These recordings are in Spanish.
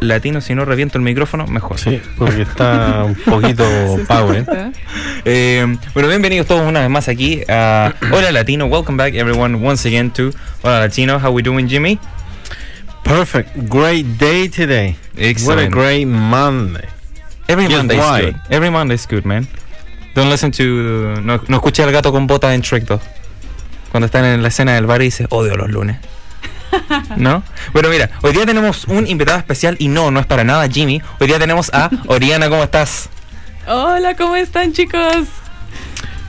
Latino. Si no reviento el micrófono, mejor. Sí, porque está un poquito power. Eh, bueno, bienvenidos todos una vez más aquí a Hola Latino. Welcome back everyone once again to Hola Latino. How we doing, Jimmy? Perfect. Great day today. Excellent. What a great Monday. Every Yes, Monday is why? good. Every Monday is good, man. Don't listen to... No, no escuché al gato con botas en 2. Cuando están en la escena del bar y dice, odio los lunes. ¿No? Bueno, mira, hoy día tenemos un invitado especial y no, no es para nada Jimmy. Hoy día tenemos a Oriana, ¿cómo estás? Hola, ¿cómo están chicos?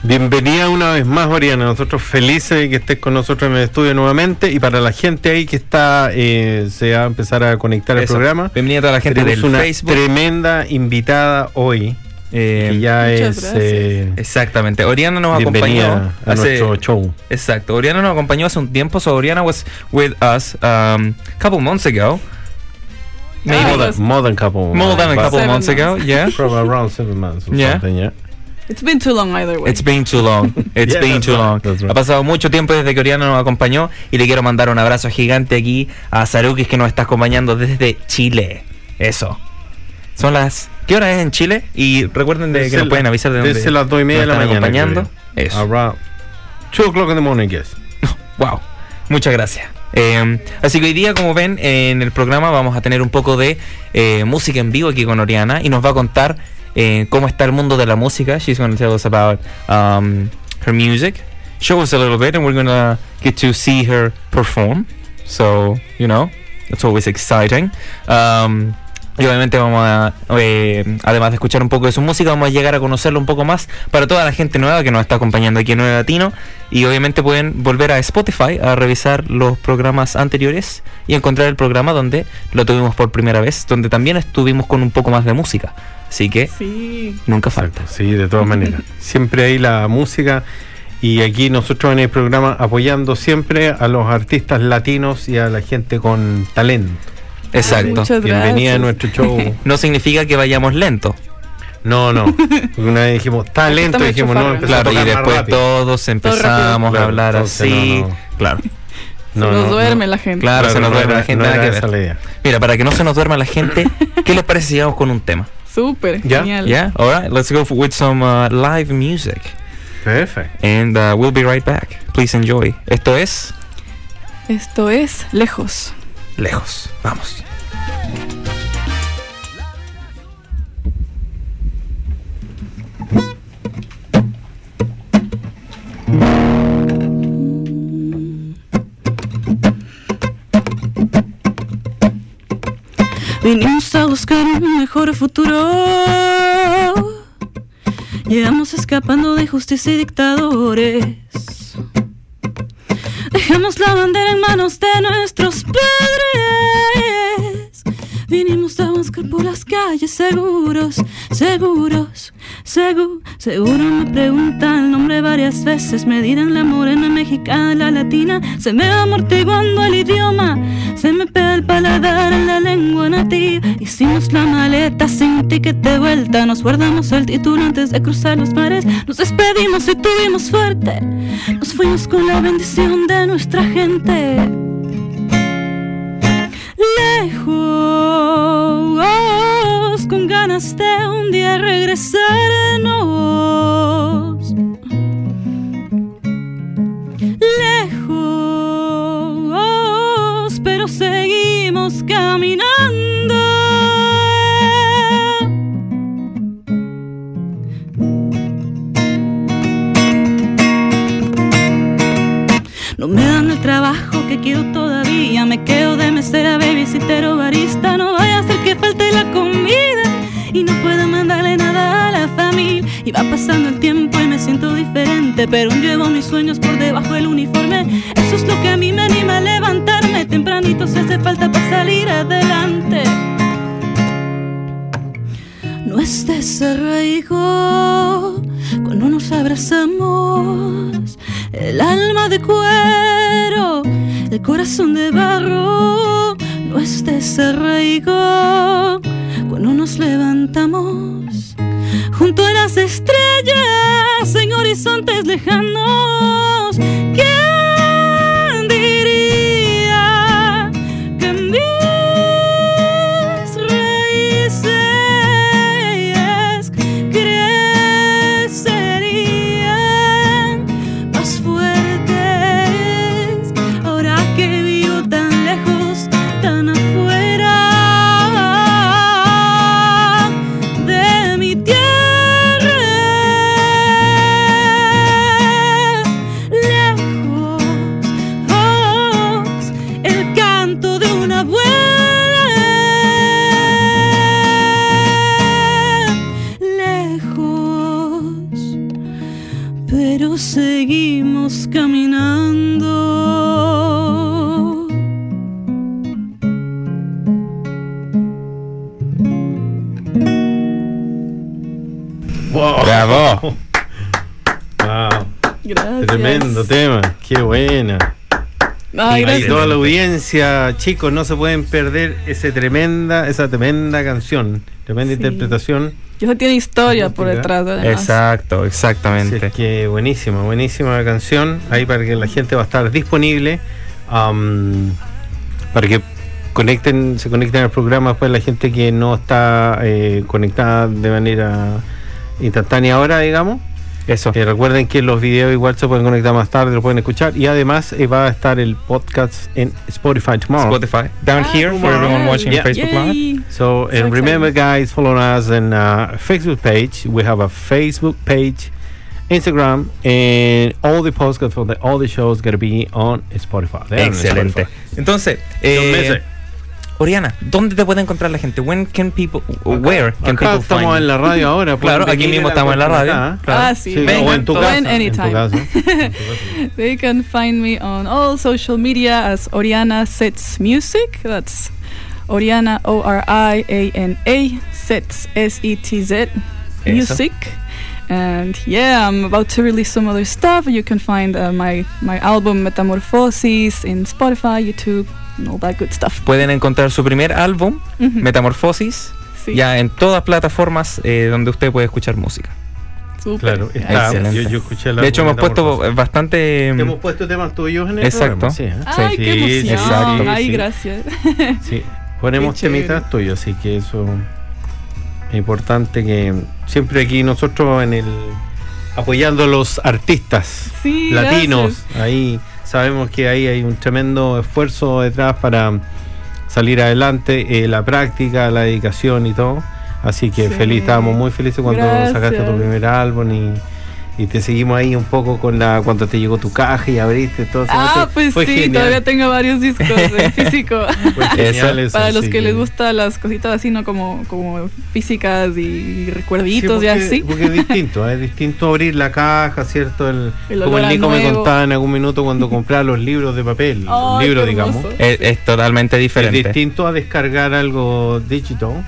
Bienvenida una vez más, Oriana. Nosotros felices de que estés con nosotros en el estudio nuevamente. Y para la gente ahí que está, eh, se va a empezar a conectar al programa. Bienvenida a toda la gente del una Facebook. tremenda invitada hoy. Eh, que ya muchas es gracias. eh, Exactamente. Oriana nos acompañó a hace nuestro show. Exacto. Oriana nos acompañó hace un tiempo. So Oriana was with us um, a couple months ago. Maybe Ah, more, than, more than couple. more than a couple Seven months ago. Yeah. From around seven months or Yeah. something, yeah. It's been too long either way. It's been too long. It's Yeah, been too right, long. right. Ha pasado mucho tiempo desde que Oriana nos acompañó y le quiero mandar un abrazo gigante aquí a Sarukis que nos está acompañando desde Chile. Eso. Son las ¿Qué hora es en Chile? Y recuerden de que nos la- pueden avisar de dónde desde las dos y media de la mañana, acompañando. Eso. Around two o'clock in the morning, yes. Wow, muchas gracias. Eh, así que hoy día, como ven, en el programa vamos a tener un poco de eh, música en vivo aquí con Oriana y nos va a contar eh, cómo está el mundo de la música. She's going to tell us about um, her music, show us a little bit, and we're going to get to see her perform. So, you know, it's always exciting. Um, y obviamente vamos a, eh, además de escuchar un poco de su música, vamos a llegar a conocerlo un poco más para toda la gente nueva que nos está acompañando aquí en Nueve Latino. Y obviamente pueden volver a Spotify a revisar los programas anteriores y encontrar el programa donde lo tuvimos por primera vez, donde también estuvimos con un poco más de música. Así que Sí. nunca falta. Sí, de todas maneras. Siempre hay la música y aquí nosotros en el programa apoyando siempre a los artistas latinos y a la gente con talento. Exacto. Muchas Bienvenida a nuestro show. No significa que vayamos lento. No, no. Una vez dijimos talento Está y dijimos no, empezó a Claro, y después todos empezamos Claro, a hablar entonces así. no, no. Claro. Se nos duerme la gente. Claro, se nos no duerme la gente. nada que ver. Mira, para que no se nos duerma la gente, ¿qué les parece si vamos con un tema? Súper, ¿Ya? genial. Yeah, all right. Let's go with some uh, live music, Perfecto. and uh, we'll be right back. Please enjoy. Esto es Esto es Lejos. Lejos. Vamos. Vinimos a buscar un mejor futuro. Llegamos escapando de injusticia y dictadores. Dejamos la bandera en manos de nuestros padres. Vinimos a buscar por las calles seguros, seguros, seguro, seguro me preguntan el nombre varias veces. Me dirán la morena mexicana, la latina. Se me va amortiguando el idioma, se me pega el paladar en la lengua nativa. Hicimos la maleta sin ticket de vuelta. Nos guardamos el título antes de cruzar los mares. Nos despedimos y tuvimos suerte. Nos fuimos con la bendición de nuestra gente con ganas de un día regresarnos. Lejos, pero seguimos caminando. No me dan el trabajo que quiero todavía, me quedo de mesera, babysitter o barista, no voy a ser que falte la comida y no puedo mandarle nada a la familia. Y va pasando el tiempo y me siento diferente, pero llevo mis sueños por debajo del uniforme. Eso es lo que a mí me anima a levantarme tempranito si hace falta para salir adelante. No es desarraigo cuando nos abrazamos, el alma de cuero, el corazón de barro. No es desarraigo cuando nos levantamos junto a las estrellas en horizontes lejanos. ¿Quién tremendo tema, qué buena. Ay, y toda la audiencia, chicos, no se pueden perder ese tremenda, esa tremenda canción, tremenda Sí. interpretación. Y eso tiene historia por detrás, además. Exacto, Así exactamente. es que buenísima, buenísima la canción. Ahí para que la gente va a estar disponible. am, para que conecten, se conecten al programa pues la gente que no está eh, conectada de manera instantánea ahora, digamos. Eso. Eh, recuerden que los videos igual se pueden conectar más tarde, lo pueden escuchar. Y además eh, va a estar el podcast en Spotify tomorrow. Spotify. Down Ah, here for everyone watching Yeah. Facebook Live. Yay. So, So and remember, guys, follow us on uh, Facebook page. We have a Facebook page, Instagram, and all the podcasts for the, all the shows gonna be on Spotify. They're on Excelente. Spotify. Entonces, eh. Oriana, ¿dónde te puede encontrar la gente? When can people, where can Acá people estamos find en you? la radio ahora. Claro, pueden aquí venir mismo a estamos en la radio. acá. Claro. Ah, sí. Sí, Vengan, o en tu casa. en tu anytime. En tu casa. They can find me on all social media as Oriana Sets Music. That's Oriana O R I A N A Sets S E T Z Music. And yeah, I'm about to release some other stuff. You can find uh, my my album Metamorphosis in Spotify, YouTube, all that good stuff. Pueden encontrar su primer álbum. Metamorfosis, Sí, ya en todas plataformas eh, donde usted puede escuchar música. súper. Claro, está. Yo, yo escuché la De hecho, hemos puesto bastante... Hemos puesto temas tuyos en el Exacto. programa, sí, ¿eh? Ay, Sí, qué sí, emoción. exacto. Ay, Sí. gracias. Sí, ponemos temitas tuyos, así que eso es importante que siempre aquí nosotros en el apoyando a los artistas Sí, latinos, gracias. ahí sabemos que ahí hay un tremendo esfuerzo detrás para salir adelante, eh, la práctica, la dedicación y todo. Así que Sí. feliz, estábamos muy felices cuando Gracias. sacaste tu primer álbum y, y te seguimos ahí un poco con la cuando te llegó tu caja y abriste todo. eso. Ah, pues fue sí, genial. todavía tengo varios discos en físico. Eso, Para los así que les gustan las cositas así, ¿no? Como, como físicas y Sí, recuerditos y porque- así. Porque es distinto, ¿eh? es distinto abrir la caja, ¿cierto? El, El como el Nico me contaba en algún minuto cuando compraba los libros de papel, los Ay, libros, digamos. Es, es totalmente Es diferente. distinto a descargar algo digital,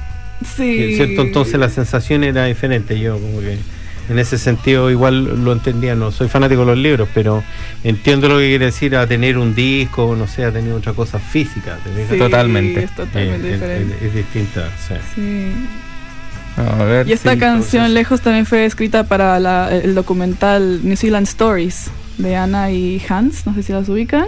Sí. ¿cierto? Entonces la sensación era diferente. Yo, como que en ese sentido, igual lo entendía. No soy fanático de los libros, pero entiendo lo que quiere decir a tener un disco, no sé, a tener otra cosa física. Totalmente. Es totalmente Eh, diferente. es distinta, sí. Sí. A ver, Y esta sí, canción entonces- Lejos también fue escrita para la- el documental New Zealand Stories de Ana y Hans, no sé si las ubican.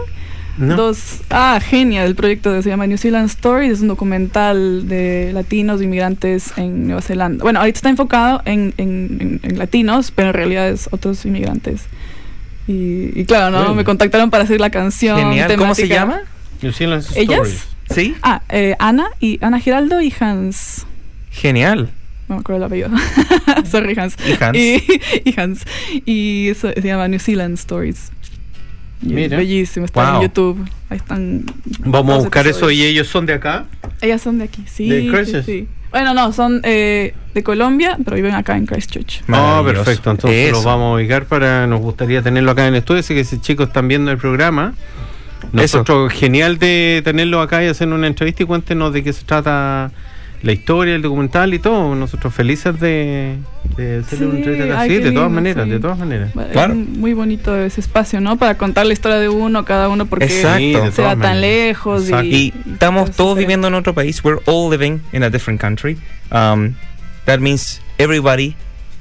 ¿No? Dos, ah, genial, el proyecto se llama New Zealand Stories, es un documental de latinos inmigrantes en Nueva Zelanda. Bueno, ahorita está enfocado en, en- en- en latinos, pero en realidad es otros inmigrantes. Y, y claro, ¿no? Bueno. Me contactaron para hacer la canción. Genial. ¿Cómo se llama? New Zealand ¿Ellas? Stories. Sí. Ah, eh, Ana y Ana Giraldo y Hans. Genial. No me acuerdo el apellido. Sorry, Hans. Y Hans. Y, y Hans. Y eso se llama New Zealand Stories. Mira. bellísimo, está Wow. en YouTube. Ahí están. Vamos a buscar eso y ellos son de acá. Ellas son de aquí, sí. ¿De sí, Christchurch? sí. Bueno, no, son eh, de Colombia, pero viven acá en Christchurch. Ah, Maravilloso. perfecto. Entonces Eso. los vamos a ubicar para. Nos gustaría tenerlo acá en el estudio. Así que si chicos están viendo el programa, nosotros genial de tenerlo acá y hacer una entrevista y cuéntenos de qué se trata la historia, el documental y todo. Nosotros felices de, de hacer una Sí, entrevista acá. ay, Sí, qué de todas lindo, maneras, sí. de todas maneras. Es Claro. muy bonito ese espacio, ¿no? Para contar la historia de uno, cada uno, porque Exacto. Se va todas tan maneras. lejos. Y, Y estamos todos así. viviendo en otro país. We're all living in a different country. Um, that means everybody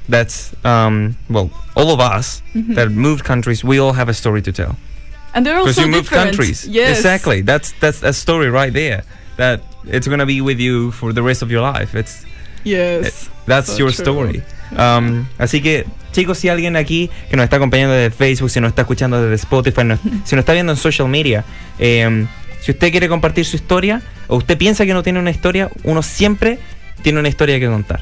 that's, um, well, all of us Mhm. that moved countries, we all have a story to tell. And they're Because also you moved different. countries. Yes. Exactly. That's that's a story right there. That it's gonna be with you for the rest of your life. It's Yes. That's So your true. story. Um, así que, chicos, si alguien aquí que nos está acompañando desde Facebook, si nos está escuchando desde Spotify, nos- si nos está viendo en social media, eh, si usted quiere compartir su historia, o usted piensa que no tiene una historia, uno siempre tiene una historia que contar.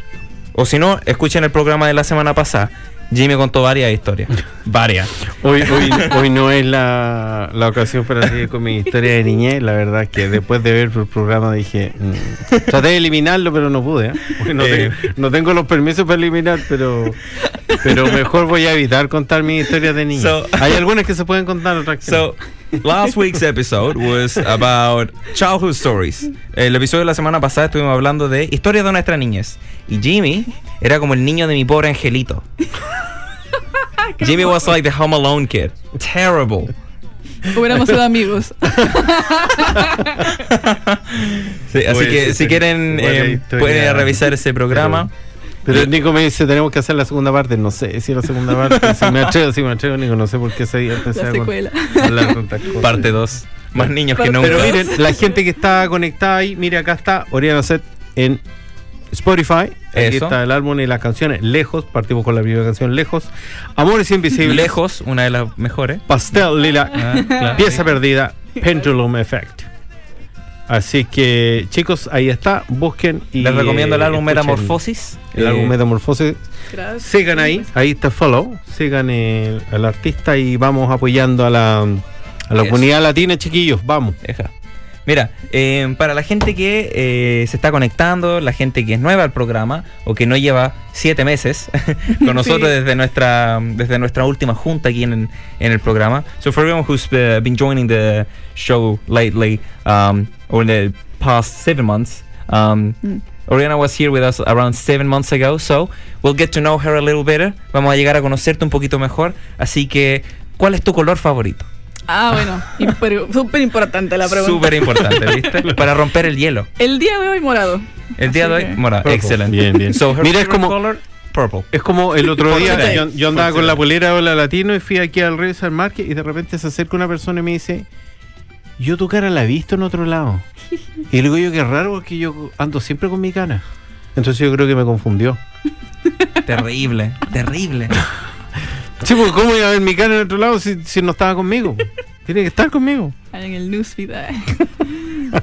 O si no, escuchen el programa de la semana pasada. Jimmy contó varias historias. varias. Hoy, hoy, hoy no es la, la ocasión para seguir con mi historia de niñez. La verdad es que después de ver el programa dije, mm, traté de eliminarlo, pero no pude. ¿eh? No, Eh. tengo, no tengo los permisos para eliminar, pero, pero mejor voy a evitar contar mis historias de niñez. So- Hay algunas que se pueden contar, otras que So, last week's episode was about childhood stories. El episodio de la semana pasada estuvimos hablando de historias de nuestra niñez. Y Jimmy era como el niño de mi pobre angelito. Jimmy was like the Home Alone kid. Terrible. Hubiéramos sido amigos. Sí, así Oye, que si quieren eh, pueden revisar ese programa. Pero el Nico me dice, tenemos que hacer la segunda parte. No sé si la segunda parte. Si me atrevo, si me atrevo, Nico. No sé por qué hablar tantas cosas. Parte 2. Más niños que nunca. Pero miren, la gente que está conectada ahí, mire acá está Oriana Set en Spotify. Aquí Eso. está el álbum y las canciones. Lejos, partimos con la primera canción, Lejos. Amores Invisibles. Lejos, una de las mejores. Pastel Lila. Ah, claro. Pieza perdida. Pendulum Effect. Así que, chicos, ahí está. Busquen y. Les recomiendo el eh, álbum escuchen Metamorfosis. El Eh, álbum Metamorfosis. Gracias. Sigan ahí, ahí está follow, sigan el, al artista y vamos apoyando a la, a la comunidad latina, chiquillos, vamos. Deja. Mira, eh, para la gente que eh, se está conectando, la gente que es nueva al programa o que no lleva siete meses con nosotros Sí. desde nuestra desde nuestra última junta aquí en, en el programa. So for everyone who's uh, been joining the show lately um, or in the past seven months, um, Mm. Oriana was here with us around seven months ago, so we'll get to know her a little better. Vamos a llegar a conocerte un poquito mejor. Así que, ¿cuál es tu color favorito? Ah, bueno. imper- Súper importante la pregunta. Súper importante, ¿viste? Para romper el hielo. El día de hoy morado. El día de hoy, que- morado. Excelente. Bien, bien. So, Mira, es como- color, purple. Es como el otro día, yo, yo andaba con la polera de Hola Latino y fui aquí al Reyes Market y de repente se acerca una persona y me dice, yo tu cara la he visto en otro lado. Y le digo yo, qué raro porque yo ando siempre con mi cara. Entonces yo creo que me confundió. Terrible, terrible. Sí, porque ¿cómo iba a ver mi cara en otro lado si, si no estaba conmigo? Tiene que estar conmigo. Ahí En el newsfeed. eh.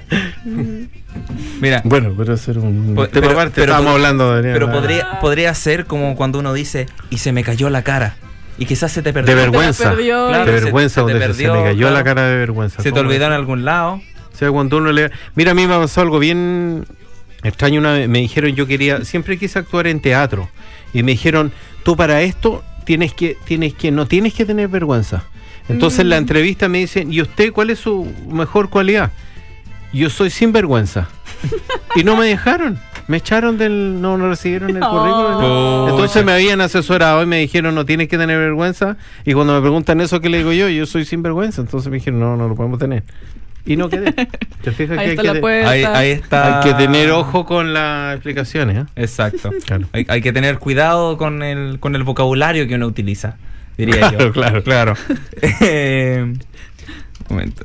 Mira, Bueno, pero eso era un Po- tema pero- aparte. pero Estábamos hablando de pero podría, podría ser como cuando uno dice, y se me cayó la cara. Y quizás se te perdió. De vergüenza. perdió. Claro, de vergüenza, se te se- perdió, se me cayó claro. la cara de vergüenza. Se te ¿Cómo olvidó en algún lado. O sea, cuando uno le... Mira, a mí me pasó algo bien extraño una vez. Me dijeron, yo quería... Siempre quise actuar en teatro. Y me dijeron, tú para esto tienes que... tienes que No tienes que tener vergüenza. Entonces en la Mm. entrevista me dicen, ¿y usted cuál es su mejor cualidad? Yo soy sin vergüenza. y no me dejaron. Me echaron del... No, no recibieron el currículum. no. Pucha. Entonces me habían asesorado y me dijeron, no tienes que tener vergüenza. Y cuando me preguntan eso, ¿qué le digo yo? Yo soy sin vergüenza. Entonces me dijeron, no, no lo podemos tener. Y no quedé. ¿Te fijas Ahí que hay está que, la te- puerta. Ahí, ahí está. hay que tener ojo con las explicaciones? ¿eh? Exacto. Claro. Hay, hay que tener cuidado con el, con el vocabulario que uno utiliza, diría Claro, yo. claro. claro. Eh, un momento.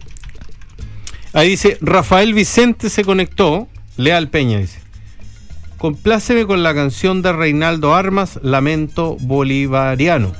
Ahí dice, Rafael Vicente se conectó. Leal Peña dice. Compláceme con la canción de Reinaldo Armas, Lamento Bolivariano.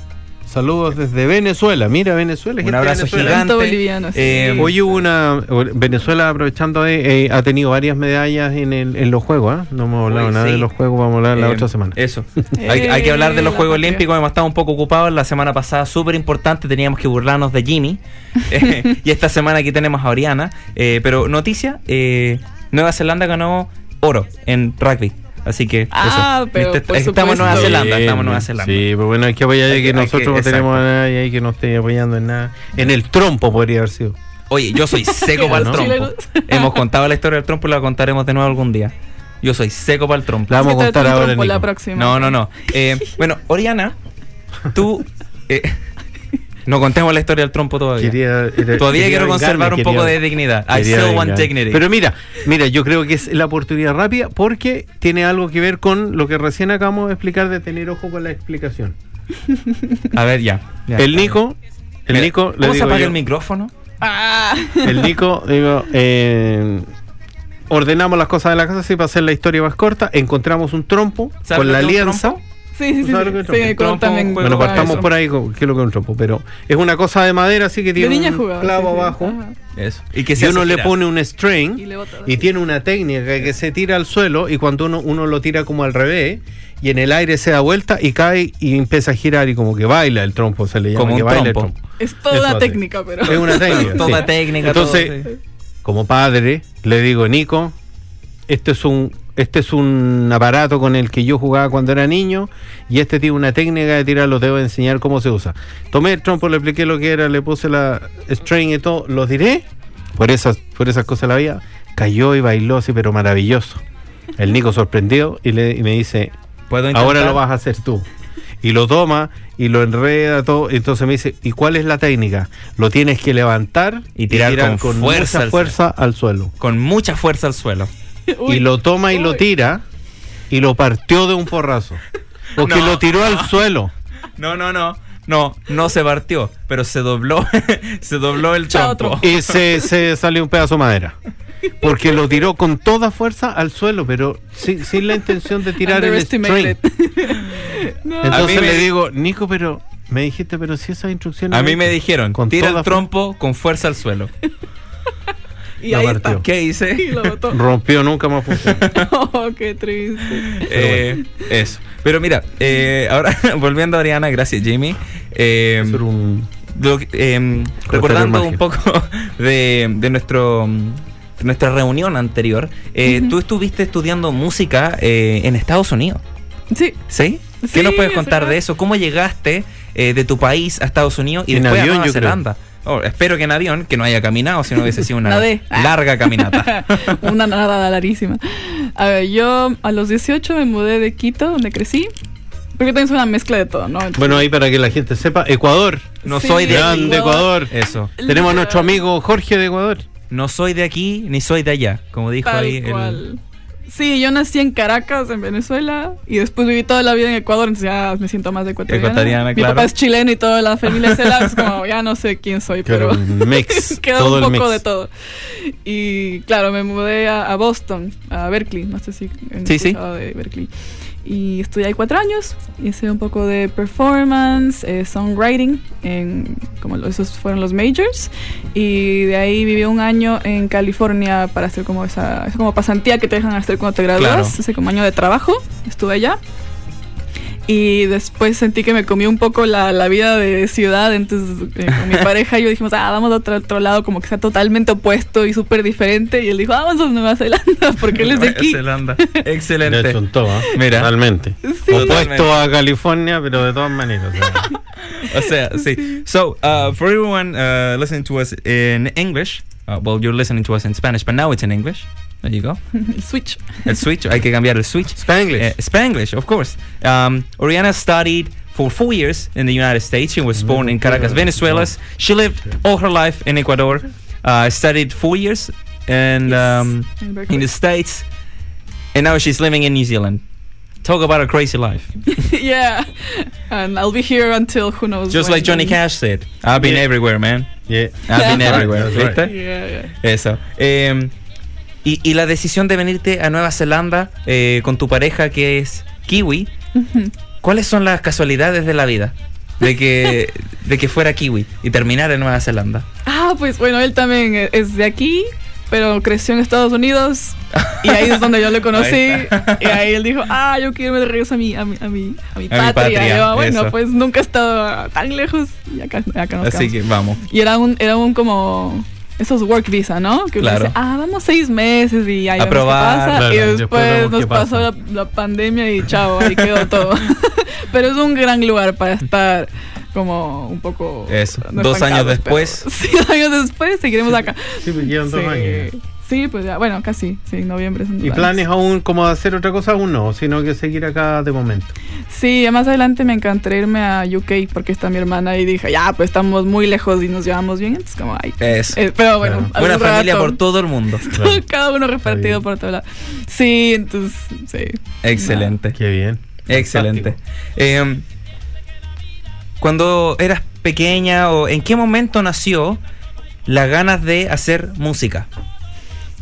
Saludos desde Venezuela. Mira, Venezuela. Un abrazo Venezuela. gigante. Boliviano, sí. Eh, Hoy hubo una. Venezuela, aprovechando, eh, eh, ha tenido varias medallas en, el- en los Juegos. ¿ah? No hemos hablado Uy, nada sí. de los Juegos, vamos a hablar la Eh, otra semana. Eso. hay, hay que hablar de los Eh, Juegos. Olímpicos. Hemos estado un poco ocupados. La semana pasada, súper importante, teníamos que burlarnos de Jimmy. Eh, y esta semana aquí tenemos a Oriana. Eh, pero noticia: eh, Nueva Zelanda ganó oro en rugby. Así que Ah, eso. pero Viste, por estamos en Nueva. Zelanda. Bien, Estamos en Nueva. Zelanda. Sí, pero bueno, hay que apoyar Hay que, nosotros que- no tenemos a nadie ahí que no esté apoyando en nada. En el trompo podría haber sido. Oye, yo soy seco para el trompo. Hemos contado la historia del trompo y la contaremos de nuevo algún día. Yo soy seco para el trompo. La vamos a contar ahora, trompo la próxima. No, no, no. Eh, bueno, Oriana, tú. eh, no contemos la historia del trompo todavía. Quería- era- todavía quería quiero conservar vengarme, un poco quería- de dignidad. I quería still want vengarme. dignity. Pero mira, mira, yo creo que es la oportunidad rápida porque tiene algo que ver con lo que recién acabamos de explicar de tener ojo con la explicación. a ver, ya. ya. el Nico, el Mira, Nico, le ¿Cómo se apaga yo, el micrófono? Ah, el Nico, digo, eh, ordenamos las cosas de la casa así para hacer la historia más corta, encontramos un trompo ¿Sabes con la alianza. trompo? Sí, sí, sí. ¿Sabes lo que es sí, trompo? sí, también Bueno, partamos eso. por ahí es lo que es un trompo, pero es una cosa de madera así que tiene niña un jugaba. clavo sí, sí. abajo. Eso. Y que y se uno le pone un string Y le bota y tiene una técnica que se tira al suelo y cuando uno, uno lo tira como al revés y en el aire se da vuelta y cae y empieza a girar y como que baila el trompo, se le llama Como que un baila trompo. el trompo. Es toda técnica, pero. Es una técnica. Toda sí. técnica. Entonces, todo, sí. como padre, le digo, Nico, este es un este es un aparato con el que yo jugaba cuando era niño y este tiene una técnica de tirarlo, te voy a enseñar cómo se usa. Tomé el trompo, le expliqué lo que era, le puse la string y todo, lo tiré, por esas, por esas cosas la vida, cayó y bailó así, pero maravilloso. El Nico sorprendido y, le, y me dice, ¿Puedo ahora lo vas a hacer tú. Y lo toma y lo enreda todo. Y entonces me dice, ¿y cuál es la técnica? Lo tienes que levantar Y tirar con fuerza mucha al fuerza al suelo. Con mucha fuerza al suelo. Uy, y lo toma y lo tira y lo partió de un porrazo. Porque No. lo tiró al suelo. No, no, no. No, no se partió, pero se dobló, se dobló el trompo. Y se, se salió un pedazo de madera. Porque lo tiró con toda fuerza al suelo, pero sin, sin la intención de tirar el string. No. Entonces me- le digo, Nico, pero me dijiste, pero si esas instrucciones. A mí me dijeron, Con tira el trompo con fuerza al suelo. Y la ahí partió. está. ¿Qué Y hice? lo botó. Rompió, nunca más funcionó. Oh, qué triste. Eh, Eso. Pero mira, eh, ahora volviendo a Ariana, gracias Jimmy. Eh, un- lo eh, recordando un poco de, de nuestro de nuestra reunión anterior, eh, tú estuviste estudiando música eh, en Estados Unidos, Sí. ¿sí? ¿Qué Sí, nos puedes es contar de eso? ¿Cómo llegaste eh, de tu país a Estados Unidos y En después avión, a Nueva yo creo. Oh, espero que en avión, que no haya caminado, sino hubiese sido una Nadé. larga caminata. Una nada larguísima. A ver, yo a los 18 me mudé de Quito, donde crecí. Porque también es una mezcla de todo, ¿no? Entonces, Bueno, ahí para que la gente sepa, Ecuador. No Sí, soy de aquí. Grande Ecuador. Eso. Tenemos a nuestro amigo Jorge de Ecuador. No soy de aquí ni soy de allá, como dijo Tal ahí el-. Sí, yo nací en Caracas, en Venezuela, y después viví toda la vida en Ecuador, entonces ya me siento más ecuatoriana. Ecuatoriana, Mi claro. papá es chileno y toda la familia es como, ya no sé quién soy, pero un mix. quedó todo un el poco mix. de todo. Y claro, me mudé a, a Boston, a Berkeley, no sé si han Sí, sí. de Berkeley. Y estudié ahí cuatro años, hice un poco de performance, eh, songwriting, en, como esos fueron los majors. Y de ahí viví un año en California para hacer como esa, esa como pasantía que te dejan hacer cuando te gradúas, Claro. ese como año de trabajo, estuve allá. Y después sentí que me comió un poco la, la vida de ciudad, entonces eh, con mi pareja y yo dijimos, ah, vamos a otro, otro lado como que sea totalmente opuesto y súper diferente. Y él dijo, ah, vamos a Nueva Zelanda, porque él es de Nueva aquí. Zelanda. Excelente. ¿ah? Mira. Totalmente. Sí. Opuesto a California, pero de todas maneras. o sea, o sea, sí. So, uh, for everyone uh, listening to us in English, uh, well, you're listening to us in Spanish, but now it's in English. There you go. El switch. El switch, hay que cambiar el switch. Spanglish. Uh, Spanglish, of course. Um, Oriana studied for four years in the United States. She was born in Caracas, Venezuela. She lived all her life in Ecuador. Uh, studied four years and Yes. um, In in the States. And now she's living in New Zealand. Talk about a crazy life. yeah. And I'll be here until who knows. Just when. like Johnny Cash said, I've been Yeah. everywhere, man. yeah. I've been everywhere. right, that's right. Yeah, yeah. Eso. Eh, y, y la decisión de venirte a Nueva Zelanda eh, con tu pareja que es kiwi, ¿cuáles son las casualidades de la vida? de que, de que fuera kiwi y terminar en Nueva Zelanda? Ah, pues bueno, él también e- es de aquí, pero creció en Estados Unidos y ahí es donde yo le conocí. Ahí y ahí él dijo, ah, yo quiero irme de regreso a mi, a mi, a mi, a mi A patria. patria, Y yo, bueno, eso. pues nunca he estado tan lejos y acá, acá nos Así quedamos. que vamos. Y era un, era un como esos work visa, ¿no? Que uno Claro. dice, ah, vamos seis meses y ahí A probar, qué pasa. claro, y después después nos pasó la, la pandemia y chao, ahí quedó todo. Pero es un gran lugar para estar como un poco... Eso, dos años después. pero- Sí, dos años después seguiremos acá. Sí, pues llevan dos sí. años. Sí, pues ya, bueno, casi, sí, noviembre son ¿Y planes aún como hacer otra cosa? Aún no, sino que seguir acá de momento. Sí, más adelante me encantaría irme a UK porque está mi hermana y dije, ya, pues estamos muy lejos y nos llevamos bien, entonces como, ay. Eso. Eh, pero bueno, Claro. Una familia rato. por todo el mundo. Claro. Cada uno repartido por todo lado. Sí, entonces, sí. Excelente. Qué bien. Excelente. Eh, cuando eras pequeña o en qué momento nació las ganas de hacer música?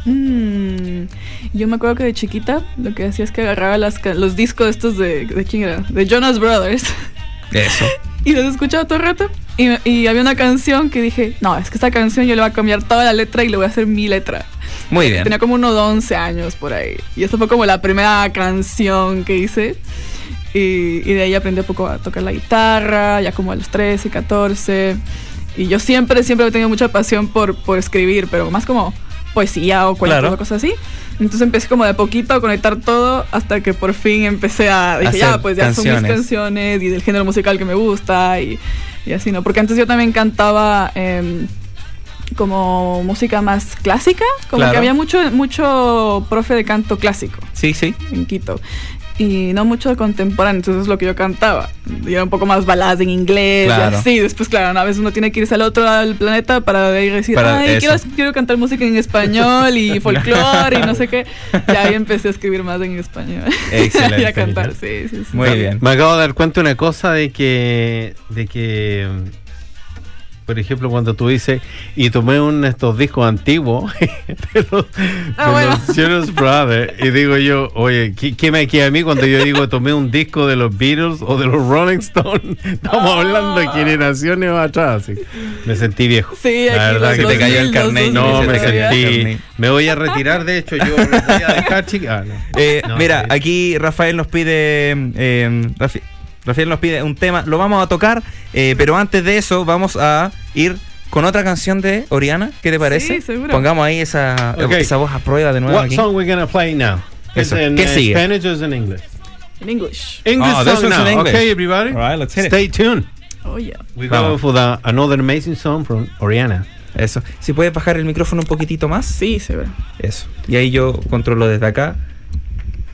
Mm, yo me acuerdo que de chiquita lo que hacía es que agarraba las, los discos estos de, ¿de quién era? De Jonas Brothers. Eso. y los escuchaba todo el rato. Y, y había una canción que dije, no, es que esta canción yo le voy a cambiar toda la letra y le voy a hacer mi letra. Muy bien. Tenía como unos 11 años por ahí. Y esa fue como la primera canción que hice. Y, y de ahí aprendí un poco a tocar la guitarra, ya como a los 13, 14. Y yo siempre, siempre he tenido mucha pasión por, por escribir, pero más como poesía o cualquier Claro. cosa así. Entonces empecé como de poquito a conectar todo hasta que por fin empecé a... Dije, Hacer ya, pues ya son canciones. mis canciones y del género musical que me gusta y, y así, ¿no? Porque antes yo también cantaba... em, como música más clásica, como Claro. que había mucho, mucho profe de canto clásico Sí, sí. en Quito. Y no mucho de contemporáneo, entonces es lo que yo cantaba. Y era un poco más baladas en inglés Claro. y así. Después, claro, a veces uno tiene que irse al otro lado del planeta para decir, Para ay, quiero, quiero cantar música en español y folclore y no sé qué. Y ahí empecé a escribir más en español. Excelente. y a cantar, sí, sí, sí. Muy bien. Me acabo de dar cuenta una cosa de que, de que, por ejemplo, cuando tú dices, y tomé un de estos discos antiguos de los, Ah, de bueno. los Jonas Brothers, y digo yo, oye, ¿qué, qué me queda a mí cuando yo digo tomé un disco de los Beatles o de los Rolling Stones? Estamos Ah. hablando de generaciones atrás. así. Me sentí viejo. Sí, La aquí verdad los que te cayó el 2000, carnet. No, 2000, me sentí. Me voy a retirar, de hecho, yo me voy a dejar, chica. Ah, no. Eh, No, mira, sí. aquí Rafael nos pide. eh, Rafi- Rafael nos pide un tema, lo vamos a tocar, eh, pero antes de eso vamos a ir con otra canción de Oriana, ¿qué te parece? Sí, seguro. Pongamos ahí esa, Ok. esa voz a prueba de nuevo What aquí. song we gonna play now? Is Eso. it in ¿Qué uh, sigue? Spanish or is it in English? En English. English Oh, song now. in English. Okay, everybody. All right, let's hit it. Stay tuned. Oh, yeah. We Vamos. go for the, another amazing song from Oriana. Eso. Si puedes bajar el micrófono un poquitito más. Sí, seguro. Eso. Y ahí yo controlo desde acá.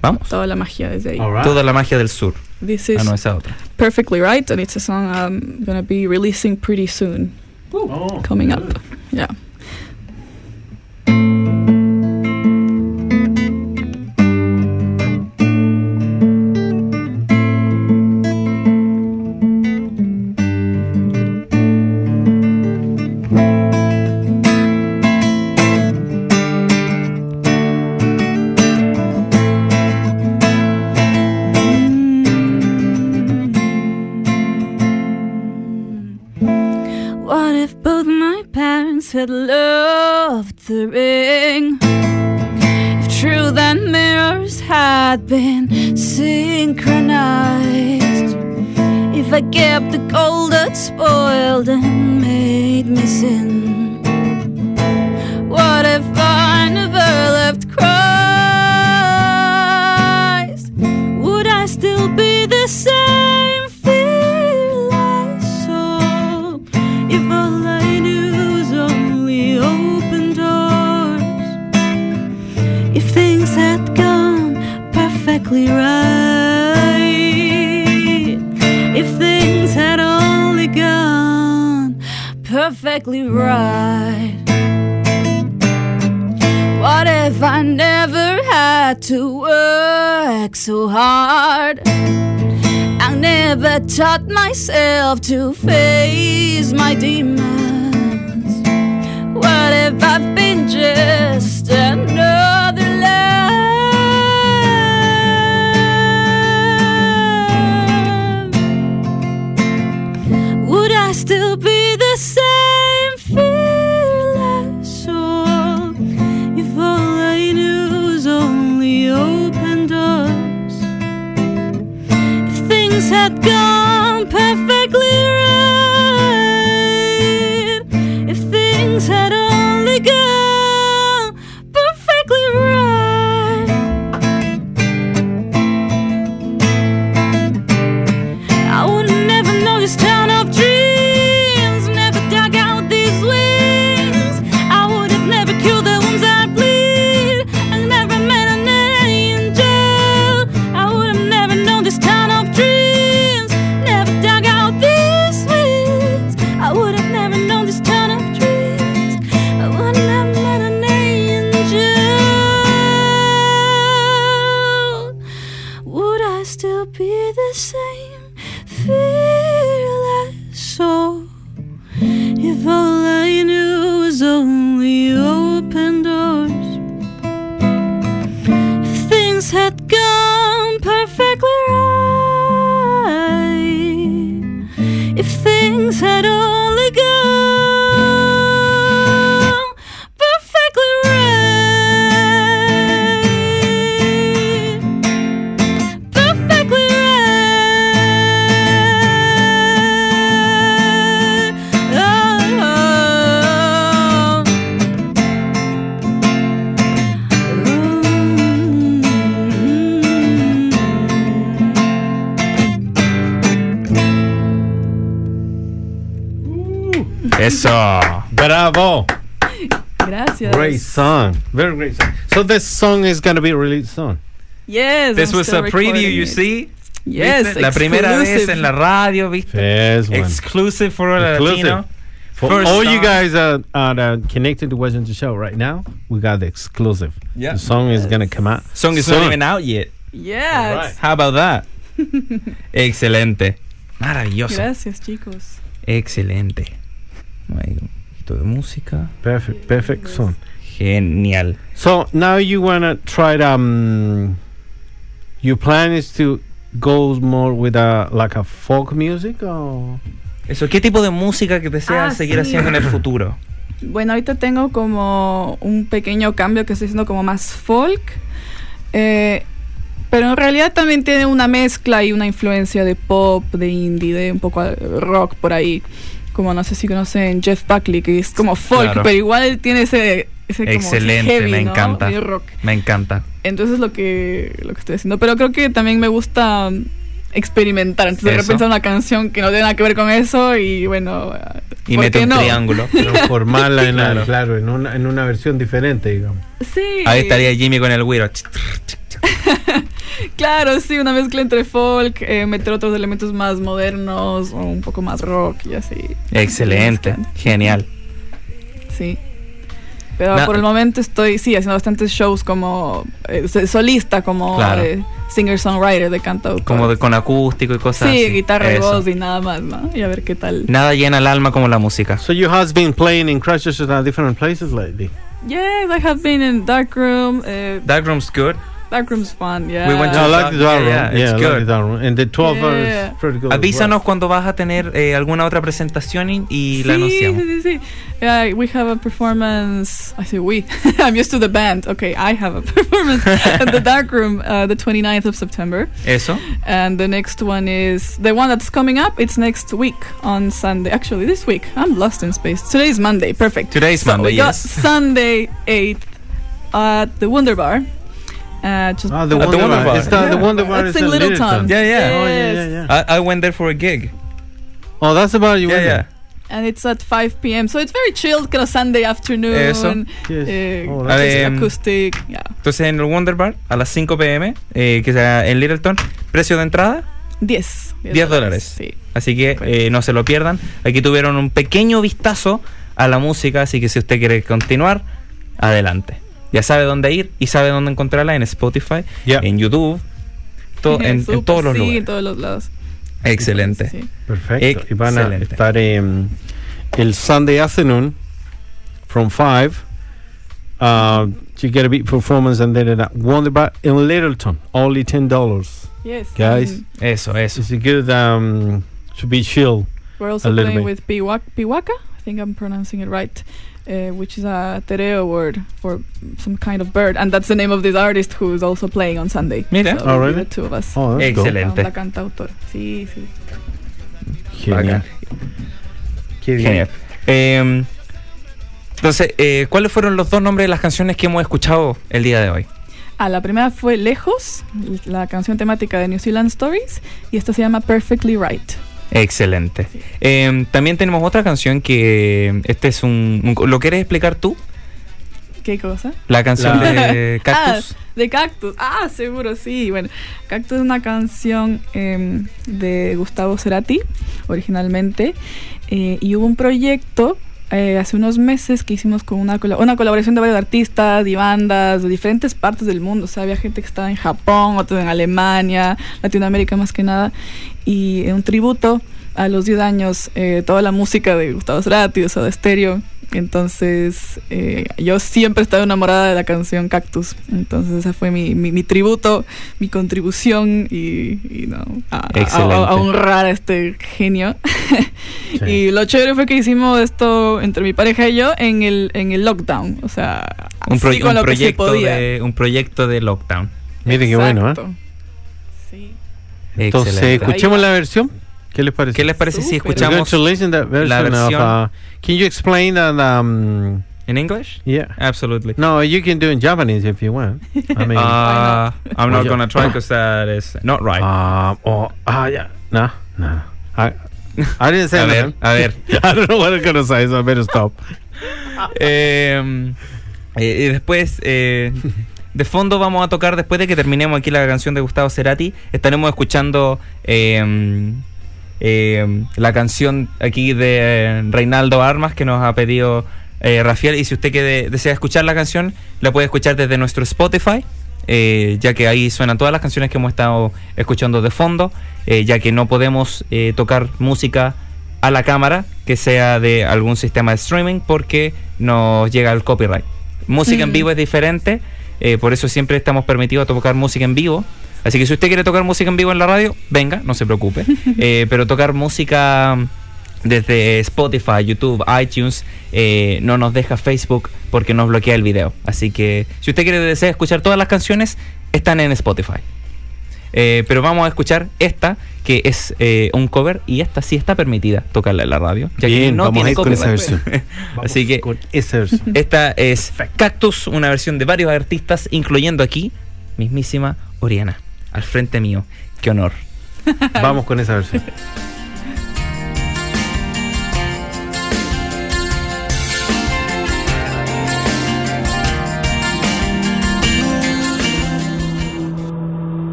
Vamos. Toda la magia desde ahí. Right. Toda la magia del sur. This is Ah, no, esa otra. Perfectly Right, and it's a song I'm gonna be releasing pretty soon, Oh, coming good. up. Yeah. Taught myself to face my demons. What if I've been just great song. So this song is going to be released soon. Yes. This I'm was still a preview, recording you it. see. Yes. La primera vez exclusive. en la radio, ¿viste? First one. Exclusive for a Exclusive. Latino. For First all you song. guys are, are uh, connected to watching the show right now, we got the exclusive. Yeah. The song is going to come out. Song is soon. not even out yet. Yeah. Alright. it's- How about that? Excelente. Maravilloso. Gracias, chicos. Excelente. Ahí, un poquito de música. Perfect, perfect song. Genial. So now you want to try it, um your plan is to go more with a like a folk music or Eso, ¿qué tipo de música que deseas Ah, seguir sí. haciendo en el futuro? Bueno, ahorita tengo como un pequeño cambio que estoy haciendo como más folk. eh, pero en realidad también tiene una mezcla y una influencia de pop, de indie, de un poco rock por ahí. Como no sé si conocen Jeff Buckley, que es como folk, Claro. pero igual tiene ese, ese como ese Excelente, heavy, me ¿no? encanta. Medio rock. Me encanta. Entonces lo que, lo que estoy haciendo. Pero creo que también me gusta mm, experimentar. Entonces de Eso. repente una canción que no tiene nada que ver con eso y bueno... ah, Y ¿por mete un no? triángulo. transformarla en Claro. claro, en, una, en una versión diferente, digamos. Sí. Ahí estaría Jimmy con el güiro. Claro, sí, una mezcla entre folk, eh, meter otros elementos más modernos o un poco más rock y así. Excelente. Genial. Sí. Pero Na- por el momento estoy, sí, haciendo bastantes shows como eh, solista, como Claro. eh, singer-songwriter de cantautor. Como de, con acústico y cosas Sí, así. guitarra y voz y nada más, ¿no? Y a ver qué tal. Nada llena el alma como la música. So you has been playing in Christchurch at different places lately. Yes, I have been in Darkroom. Uh, Darkroom's good. Darkroom's fun, yeah. We went Yeah, I like the dark room. yeah, Yeah, it's I like good. the dark room. And the 12 hours Yeah. is pretty good. as Avísanos well. cuando vas a tener eh, alguna otra presentación y, y la sí, anunciamos. sí, sí, sí. Yeah, we have a performance. I say we. I'm used to the band. Okay, I have a performance at the Dark Room uh, the 29th of September. Eso. And the next one is the one that's coming up. It's next week on Sunday. Actually, this week. I'm lost in space. Today is Monday. Perfect. Today's so Monday, we got yes. Sunday 8th at the Wonder Bar. Uh, just Ah, the At the Wonder, Wonder Bar. Bar. It's the, the Yeah. Wonder Bar It's in in Littleton. Yeah, yeah. Oh, yeah, yeah, Yes. yeah. I, I went there for a gig. Oh, that's about you. Yeah, went yeah. and it's at 5 p.m. So it's very chilled, kind of Sunday afternoon. Eso. Yes. Eh, Oh, just Em, acoustic. Yeah. Entonces en el Wonder Bar a las 5 pm, eh, que sea en Littleton, precio de entrada 10. 10 dólares. Sí. Así que eh, no se lo pierdan. Aquí tuvieron un pequeño vistazo a la música, así que si usted quiere continuar, adelante. Ya sabe dónde ir y sabe dónde encontrarla en Spotify, Yeah. en YouTube, to- en, en Súper, todos los sí, lugares. en todos los lados. Excelente. Sí. Perfecto. Y van a Excelente. estar em, el Sunday afternoon from 5. Uh, you get a big performance and then at Wonder Bar in Littleton. Only $10. Yes. Guys. and Eso, eso. It's a good um, to be chill. We're also playing bit. with. Piwaka? I think I'm pronouncing it right. Uh, which is a tereo word for some kind of bird, and that's the name of this artist who is also playing on Sunday. Mira. So Oh, really? The two of us. Oh. Excelente. La cantautora. Sí, sí. Genial. Qué bien. Genial. Eh, entonces, eh, ¿cuáles fueron los dos nombres de las canciones que hemos escuchado el día de hoy? Ah, la primera fue Lejos, la canción temática de New Zealand Stories, y esta se llama Perfectly Right. Excelente. Eh, también tenemos otra canción que este es un, un- ¿Lo quieres explicar tú? ¿Qué cosa? La canción La- de Cactus. Ah, de Cactus. Ah, seguro, sí. Bueno, Cactus es una canción em, de Gustavo Cerati, originalmente. eh, y hubo un proyecto eh, hace unos meses que hicimos con una, una colaboración de varios artistas y bandas de diferentes partes del mundo. O sea, había gente que estaba en Japón, otros en Alemania, Latinoamérica más que nada. Y un tributo a los 10 años, eh, toda la música de Gustavo Cerati, de Stereo. Entonces, eh, yo siempre he estado enamorada de la canción Cactus. Entonces, esa fue mi, mi, mi tributo, mi contribución y, y no, a, a- a- Excelente. a honrar a este genio. Sí. Y lo chévere fue que hicimos esto entre mi pareja y yo en el, en el lockdown. O sea, Un, pro- así con un lo que se proyecto podía. de, un proyecto de lockdown. Mire qué bueno, ¿eh? Exacto. Sí. Entonces, Excelente. escuchemos la versión. ¿Qué les parece? ¿Qué les parece si. We're going escuchamos to listen that version la versión- of, uh, can you explain that? Um, en English? yeah. Absolutely. No, you can do in Japanese if you want. I mean, Uh, I'm not gonna try because that is not right. um, oh, ah, yeah. No, no. I, I didn't say a ver, nothing. a ver. I don't know what I'm gonna say, so I better stop. Eh, y después, eh, de fondo vamos a tocar, después de que terminemos aquí la canción de Gustavo Cerati, estaremos escuchando eh, eh, la canción aquí de Reinaldo Armas que nos ha pedido eh, Rafael. Y si usted que desea escuchar la canción, la puede escuchar desde nuestro Spotify. eh, ya que ahí suenan todas las canciones que hemos estado escuchando de fondo, eh, ya que no podemos eh, tocar música a la cámara que sea de algún sistema de streaming porque nos llega el copyright. Música en Mm. vivo es diferente, por eso siempre estamos permitidos tocar música en vivo. Así que si usted quiere tocar música en vivo en la radio, venga, no se preocupe. Eh, pero tocar música desde Spotify, YouTube, iTunes, eh, no nos deja Facebook porque nos bloquea el video. Así que si usted quiere desea escuchar todas las canciones, están en Spotify. Eh, pero vamos a escuchar esta, que es eh, un cover, y esta sí está permitida tocarla en la radio. Ya que Bien, no vamos a ir con esa versión. Así que con esa versión. esta es Cactus, una versión de varios artistas, incluyendo aquí, mismísima Oriana, al frente mío. Qué honor. Vamos con esa versión.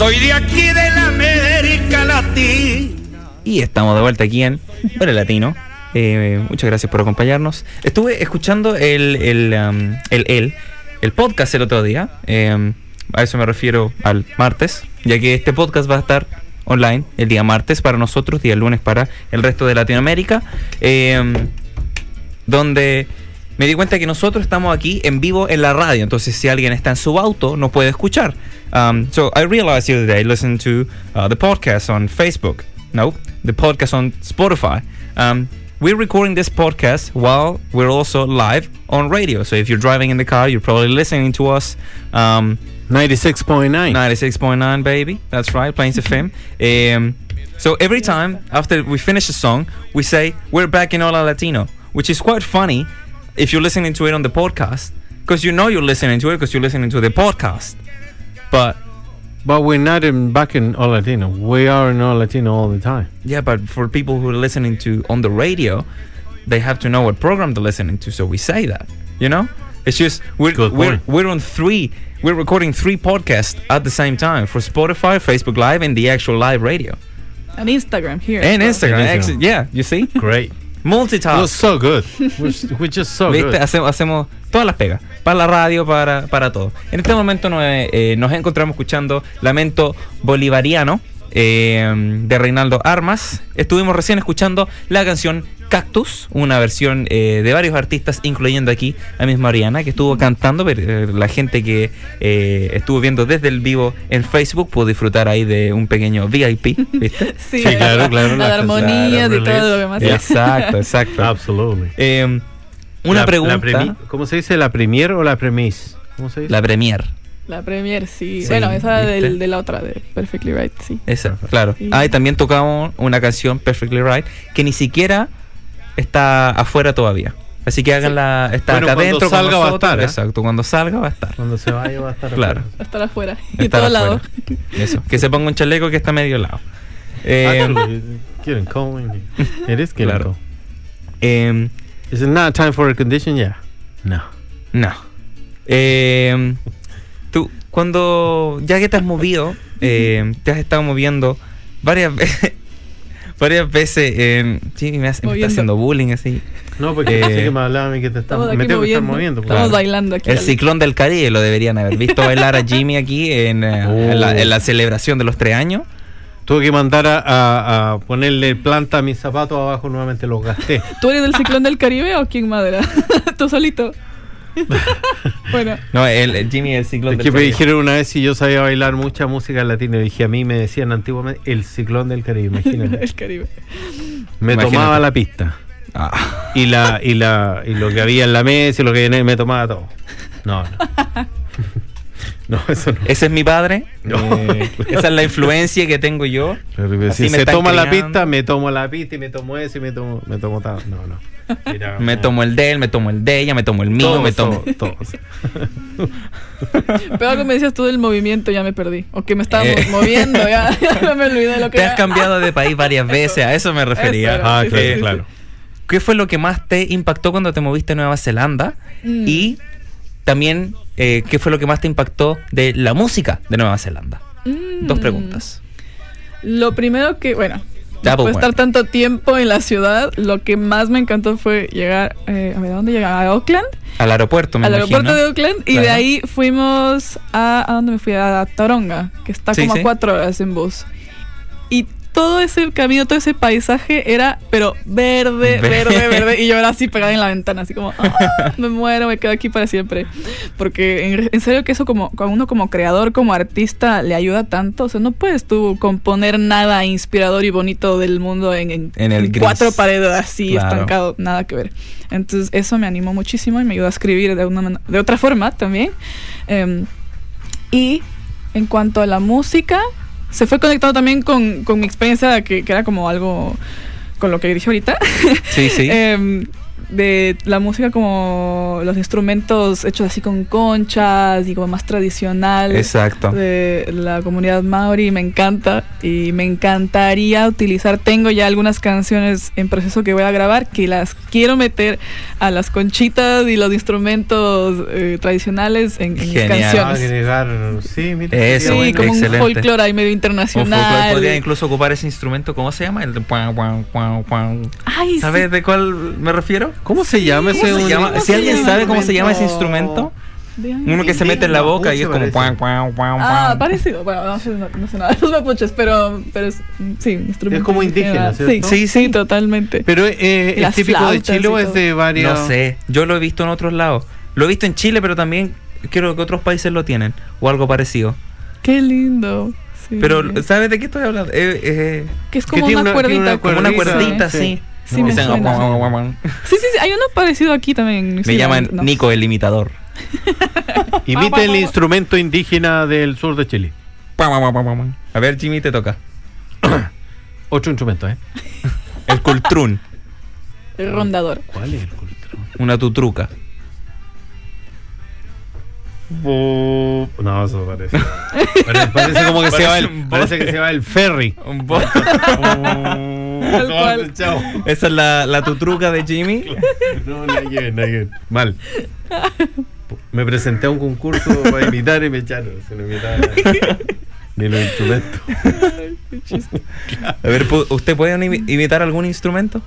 soy de aquí de la América Latina. Y estamos de vuelta aquí en Hora Latino. Eh, muchas gracias por acompañarnos. Estuve escuchando el, el, um, el, el, podcast el otro día. eh, a eso me refiero al martes, ya que este podcast va a estar online el día martes para nosotros, día lunes para el resto de Latinoamérica. eh, donde me di cuenta que nosotros estamos aquí en vivo en la radio. Entonces, si alguien está en su auto, no puede escuchar. Um, so I realized the other day, listen to uh, the podcast on Facebook. No, the podcast on Spotify. Um, we're recording this podcast while we're also live on radio. So if you're driving in the car, you're probably listening to us. Um, 96.9. 96.9 baby that's right plains fm um, so every time after we finish a song we say we're back in hola latino which is quite funny if you're listening to it on the podcast because you know you're listening to it because you're listening to the podcast but But we're not in back in All Latino. We are in All Latino all the time. yeah but for people who are listening to on the radio they have to know what program they're listening to so we say that you know it's just we're Good we're, we're on three we're recording three podcasts at the same time for spotify facebook live and the actual live radio And Instagram here. And as well. Instagram, And Instagram. ex- yeah, you see? Great. We're Multitask. so good. We're, we're just so ¿Viste? good. Hacemos, hacemos todas las pegas. Para la radio, para, para todo. En este momento nos, eh, nos encontramos escuchando Lamento Bolivariano eh, de Reinaldo Armas. Estuvimos recién escuchando la canción Cactus, una versión eh, de varios artistas, incluyendo aquí a Miss Mariana, que estuvo cantando. pero, eh, la gente que eh, estuvo viendo desde el vivo en Facebook pudo disfrutar ahí de un pequeño VIP, ¿viste? Sí, Sí, claro, claro, La claro, y todo lo demás. Exacto, exacto. Absolutely. Eh, una La- pregunta. la ¿Cómo se dice? ¿La premier o la premise? ¿Cómo se dice? La premier. La Premier, sí. Sí, bueno, esa del, de la otra, de Perfectly Right, sí. Esa, claro. Sí. Ah, y también tocamos una canción Perfectly Right que ni siquiera está afuera todavía. Así que háganla, está Bueno, acá cuando adentro. con salga va a estar, ¿eh? Exacto, cuando salga va a estar. Cuando se vaya va a estar. Claro. Va a estar afuera. Y Estar todo lado. afuera. Eso, que se ponga un chaleco que está medio lado. Eh, Actually, getting cold. in here. It is getting Claro. eh, Is it not time for a condition? Yeah. No. no. Eh, tú, cuando ya que te has movido, eh, te has estado moviendo varias veces. Varias veces en. Sí, me, hace- me está Moviendo. haciendo bullying así. No, porque Eh, pensé que me hablaba a mí que te Estamos me tengo que estar moviendo. moviendo. Estamos claro. bailando aquí. El al- ciclón del Caribe lo deberían haber visto bailar a Jimmy aquí en, eh, Oh. en la, en la celebración de los tres años. Tuve que mandar a, a- a ponerle planta a mis zapatos abajo, nuevamente los gasté. ¿Tú eres del ciclón del Caribe o quién madera? Tú solito. bueno, No, el, el Jimmy el ciclón Es del que me Caribe. dijeron una vez si yo sabía bailar mucha música latina. Y dije, a mí me decían antiguamente el ciclón del Caribe, imagínate. el Caribe. Me Imagínate. tomaba la pista. Ah, Y la, y la, y lo que había en la mesa y lo que había en me tomaba todo. No, no. No, eso no. ese es mi padre. No. Eh, esa es la influencia que tengo yo. Pero Así si me se toma la criando. pista, me tomo la pista y me tomo ese y me tomo, me tomo tal. No, no. Me tomo el de él, me tomo el de ella, me tomo el mío, todos, me tomo. todos, todos. Pero algo me decías tú del movimiento, ya me perdí. O que me estábamos Eh. moviendo, ya, ya me olvidé de lo que Te has era. cambiado de país varias veces, a eso me refería. Eso era, Ah, sí, claro, sí, sí. claro. ¿Qué fue lo que más te impactó cuando te moviste a Nueva Zelanda? Mm. Y también, eh, ¿qué fue lo que más te impactó de la música de Nueva Zelanda? Dos Mm. preguntas. Lo primero que, bueno, Double después de estar tanto tiempo en la ciudad, lo que más me encantó fue llegar, eh, a ver, ¿a dónde llegaba? A Auckland, Al aeropuerto, me al aeropuerto de Auckland, y Claro. de ahí fuimos a, ¿a dónde me fui? A Taronga, que está Sí, como sí. a cuatro horas en bus. Y todo ese camino, todo ese paisaje era, pero verde, Ve- verde, verde. Y yo era así pegada en la ventana, así como, "Ah, me muero, me quedo aquí para siempre. Porque en, en serio que eso como, uno como creador, como artista, le ayuda tanto. O sea, no puedes tú componer nada inspirador y bonito del mundo en, en- el cuatro paredes así, Claro. estancado, nada que ver. Entonces eso me animó muchísimo y me ayudó a escribir de, una, de otra forma también. Em, y en cuanto a la música, se fue conectado también con, con mi experiencia, que, que era como algo con lo que dije ahorita. Sí, sí. Em, de la música como los instrumentos hechos así con conchas y como más tradicional Exacto. de la comunidad maori, me encanta y me encantaría utilizar, tengo ya algunas canciones en proceso que voy a grabar que las quiero meter a las conchitas y los instrumentos eh, tradicionales en, en mis Genial. canciones. Agregar, sí, mira, Eso, Sí, sería bueno. como excelente. un folclore ahí medio internacional. podría incluso ocupar ese instrumento, ¿cómo se llama? El de. Ay, sí. ¿Sabes de cuál me refiero? ¿Cómo se llama ¿Cómo ese se un- llama? ¿cómo Si se alguien llama? sabe cómo se llama ese instrumento, uno que se mete en la boca y es como guau, Ah, parecido. Bueno, no sé, no, no sé nada de los mapuches, pero, pero es, sí, instrumento. Es como indígena, Sí, ¿cierto? sí, sí, totalmente. Pero eh, es típico de Chile o es de varios. No sé, yo lo he visto en otros lados. Lo he visto en Chile, pero también creo que otros países lo tienen o algo parecido. Qué lindo. sí. Pero, ¿sabes de qué estoy hablando? Eh, eh, que es como una, una- cuerdita. una como una Cuerdita, cuerdita, sí. sí. Sí, me Dicen, suena. Sí, sí, sí, hay uno parecido aquí también. Me llaman ¿no? Nico el imitador. Imite el instrumento indígena del sur de Chile. A ver, Jimmy, te toca. Otro instrumento, ¿eh? El cultrún, El rondador. ¿Cuál es el cultrón? una tutruca. No, eso parece. Parece, como que se va el, parece que bote. se va el ferry. Un bo- Tal cual. Chao. Esa es la, la tutruca de Jimmy. No, no ver, no. Mal. Me presenté a un concurso para imitar y me echaron. Se no imitaba ni los instrumentos. A ver, ¿usted puede imi- imitar algún instrumento?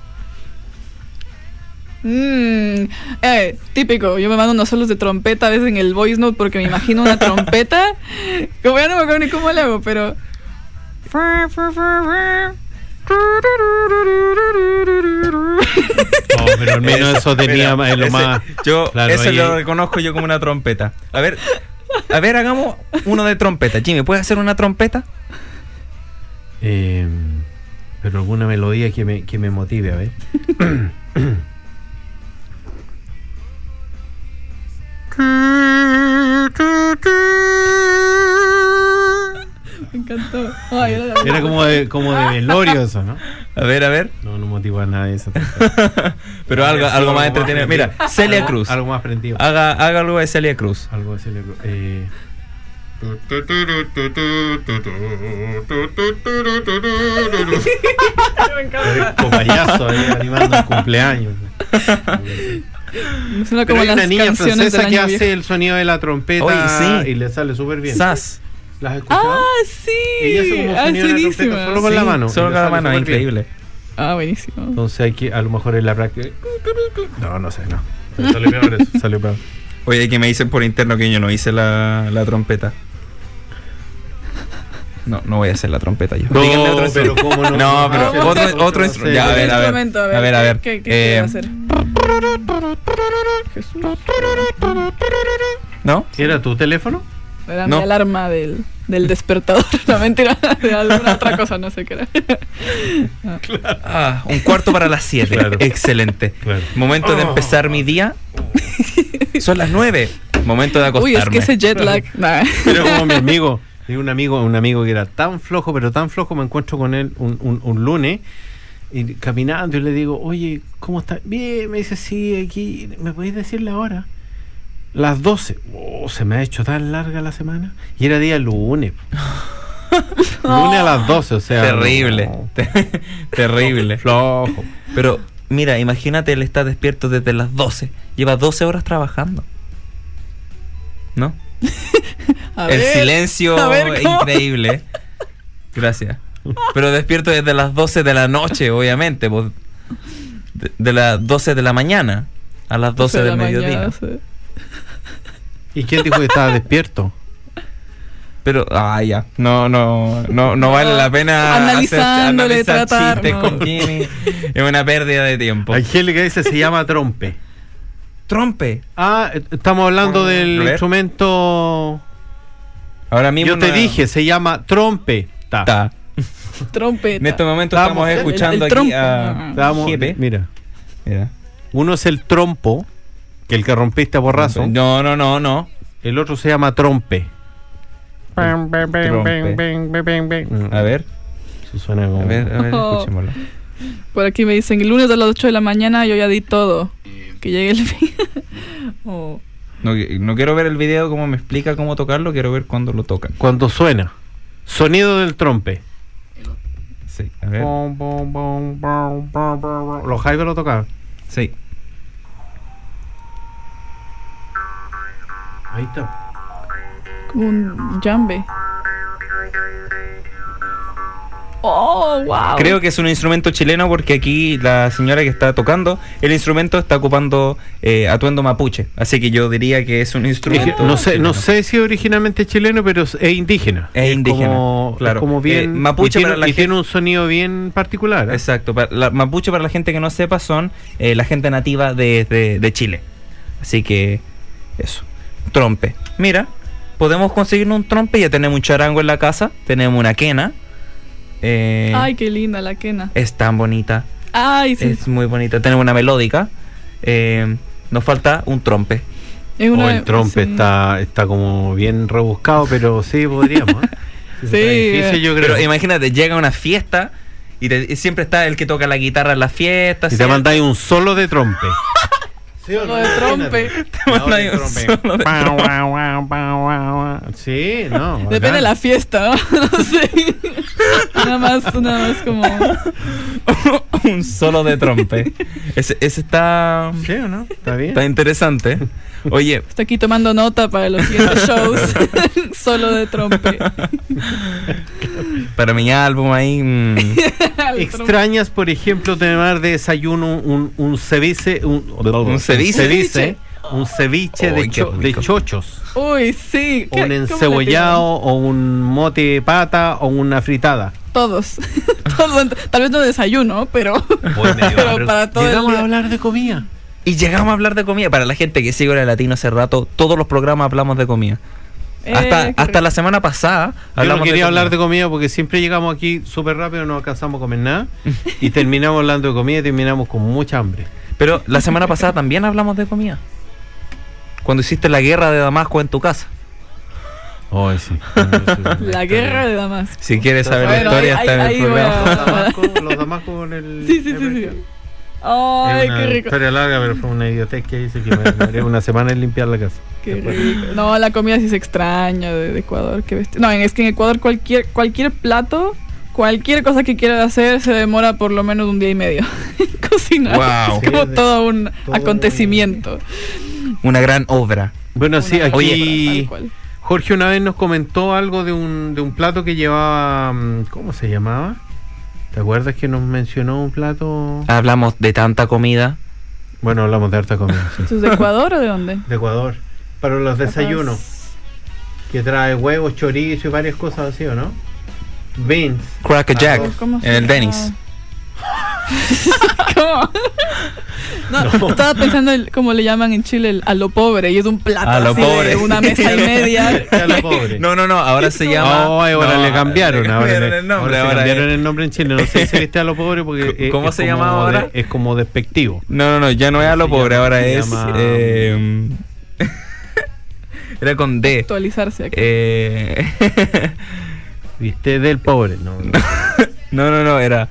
Mm, eh, típico, yo me mando unos solos de trompeta a veces en el voice note porque me imagino una trompeta. Como ya no me acuerdo ni cómo le hago, pero. No, pero al menos eso tenía lo ese- más. Yo, Claro, eso ahí- lo reconozco yo como una trompeta. A ver, a ver, hagamos uno de trompeta. Jimmy, ¿puedes hacer una trompeta? Eh, pero alguna melodía que me, que me motive, a ver. Me encantó. Ay, era, como de, como de velorio eso, ¿no? A ver, a ver. No, no motiva a nadie eso. Pero algo, algo más entretenido. Mira, Celia Algo- Cruz. Algo más prendido. Haga, haga algo de Celia Cruz. Algo de Celia Cruz. Eh, Parezco payaso ahí animando el cumpleaños. me suena Pero como hay las una niña canciones del francesa que año hace viejo. el sonido de la trompeta Oye, sí. y le sale súper bien. Sas. ¿Las has escuchado? Ah, sí. Ella hace como ah, sonido de la trompeta buenísima. solo con la Sí, mano. Solo y con la sale mano, súper bien. increíble. Ah, buenísimo. Entonces hay que, a lo mejor en la práctica. No, no sé, no. Salió peor eso, salió peor. Oye, que me dicen por interno que yo no hice la, la trompeta. No, no voy a hacer la trompeta yo. No, Díganme otro pero instrumento. cómo no. No, pero No, otro, otro, otro instrumento. Ya, a ver, a ver. A ver, a ver. ¿Qué, qué Eh, hacer? ¿No? ¿Era tu teléfono? Era No. mi alarma del, del despertador. No, mentira. De alguna otra cosa, no sé qué era. Ah, un cuarto para las 7. Claro. Excelente. Claro. Momento de empezar mi día. Son las 9. Momento de acostarme. Uy, es que ese jet lag. nah. Pero como mi amigo, tengo un amigo, un amigo que era tan flojo, pero tan flojo, me encuentro con él un, un- un lunes y caminando y le digo, oye, ¿cómo está? Bien, me dice, sí, aquí, ¿me podéis decir la hora? Las 12. Oh, se me ha hecho tan larga la semana. Y era día lunes. lunes a las 12, o sea. Terrible. no. Terrible. Flojo. Pero mira, imagínate, él está despierto desde las 12. Lleva 12 horas trabajando. ¿No? A El ver, silencio increíble. Gracias. Pero despierto desde las 12 de la noche, obviamente. pues, de, de las 12 de la mañana a las 12 de del la mediodía. mañana, sí. ¿Y quién dijo que estaba despierto? Pero, ah, ya. No, no, no, no vale la pena Analizándole, hacer, analizar tratar, chistes no. con Jimmy. Es una pérdida de tiempo. Angélica dice, se llama trompe. Trompe. Ah, estamos hablando del instrumento... Ahora mismo Yo te no- dije, se llama trompe. Ta. Está. Trompeta. En este momento Estamos- estamos el- escuchando el aquí trompo. a Jepe. mira, Mira. uno es el trompo, que el que rompiste a borrazo. No, no, no, no. El otro se llama trompe. Trompe. A ver, Eso suena como... a ver, a ver, Oh. escuchémoslo. Por aquí me dicen, el lunes a las 8 de la mañana yo ya di todo. Que llegue el fin. Oh. No, no quiero ver el video como me explica cómo tocarlo, quiero ver cuándo lo tocan. Cuando suena. Sonido del trompe. Sí, a ver. Los Jaivas lo tocaban. Sí. Ahí está. Como un jambe. Oh, wow. Creo que es un instrumento chileno porque aquí la señora que está tocando el instrumento está ocupando eh, atuendo mapuche. Así que yo diría que es un instrumento. no sé, no chileno. sé si originalmente chileno, pero es, indígena. Es indígena, como, claro. como bien. Eh, mapuche y tiene, para la y gente- tiene un sonido bien particular. ¿eh? Exacto. Para la, mapuche, para la gente que no sepa, son eh, la gente nativa de, de- de Chile. Así que, eso. Trompe. Mira, podemos conseguirnos un trompe. Ya tenemos un charango en la casa. Tenemos una quena. Eh, Ay, qué linda la quena. es tan bonita. Ay, sí. Es muy bonita. Tenemos una melódica. Eh, nos falta un trompe. Es O una- el trompe sí. está, está como bien rebuscado, pero sí podríamos. ¿eh? Sí, difícil, yo creo. Pero imagínate, llega a una fiesta y, te- y siempre está el que toca la guitarra en las fiestas. y te mandáis un solo de trompe. ¿Sí o Solo de trompe. Te mandáis un solo de trompe. Sí, no. Depende bacán. de la fiesta, ¿no? No sé. nada más, nada más como. un solo de trompe. Ese, ese está, ¿Sí o no? Está bien. está interesante. Oye, Estoy aquí tomando nota para los siguientes shows. Solo de trompe. Para mi álbum ahí. mm, Extrañas, por ejemplo, tener de desayuno un, un ceviche, un, ¿Un ceviche? ceviche, un ceviche de, cho- chochos, Uy, sí. ¿Qué- un encebollado o un mote de pata o una fritada. Todos. Todos. Tal vez no desayuno, pero. pero para todo el Llegamos día. a hablar de comida. Y llegamos a hablar de comida. Para la gente que sigue el latino hace rato, todos los programas hablamos de comida. Hasta Eh, hasta la semana pasada Yo no quería de hablar de comida. porque siempre llegamos aquí súper rápido, no alcanzamos a comer nada y terminamos hablando de comida y terminamos con mucha hambre. Pero la semana pasada también hablamos de comida. Cuando hiciste la guerra de Damasco en tu casa. Oh, sí. La guerra de damas. Si quieres saber Bueno, la historia, ahí- está en el programa. Los damascos, los damascos con el... Sí, sí, sí, sí. Ay, qué rico. historia larga, pero fue una idiotez que hice que me demoré una semana en limpiar la casa. Qué rico. No, la comida sí se extraña de, de Ecuador. Qué bestia. No, es que en Ecuador cualquier, cualquier plato, cualquier cosa que quieras hacer se demora por lo menos un día y medio en cocinar. Es como Sí, todo un todo acontecimiento. Una gran obra. Bueno, sí, aquí. Jorge una vez nos comentó algo de un, de un plato que llevaba... mm, ¿Cómo se llamaba? ¿Te acuerdas que nos mencionó un plato? Hablamos de tanta comida. Bueno, hablamos de harta comida, sí. ¿Eso es de Ecuador o de dónde? De Ecuador. Para los desayunos. Que trae huevos, chorizo y varias cosas así, ¿o no? Beans. Cracker Jack Arroz. ¿Cómo se en el? Dennis. ¿Cómo? No, estaba pensando en cómo le llaman en Chile el- a lo pobre y es un plato A lo así pobre. de una mesa y media. A la pobre. No, no, no, ahora se llama. Oh, ahora no, le cambiaron. Ahora, cambiaron el nombre. ahora se ahora cambiaron es- el nombre en Chile. No sé si viste a lo pobre porque. ¿Cómo es se como llama ahora? de- es como despectivo. No, no, no, ya no es a lo pobre, llama- ahora es. llama- eh, era con D. Actualizarse aquí. Eh, ¿Viste? Del pobre. No, no. no, no, no, era.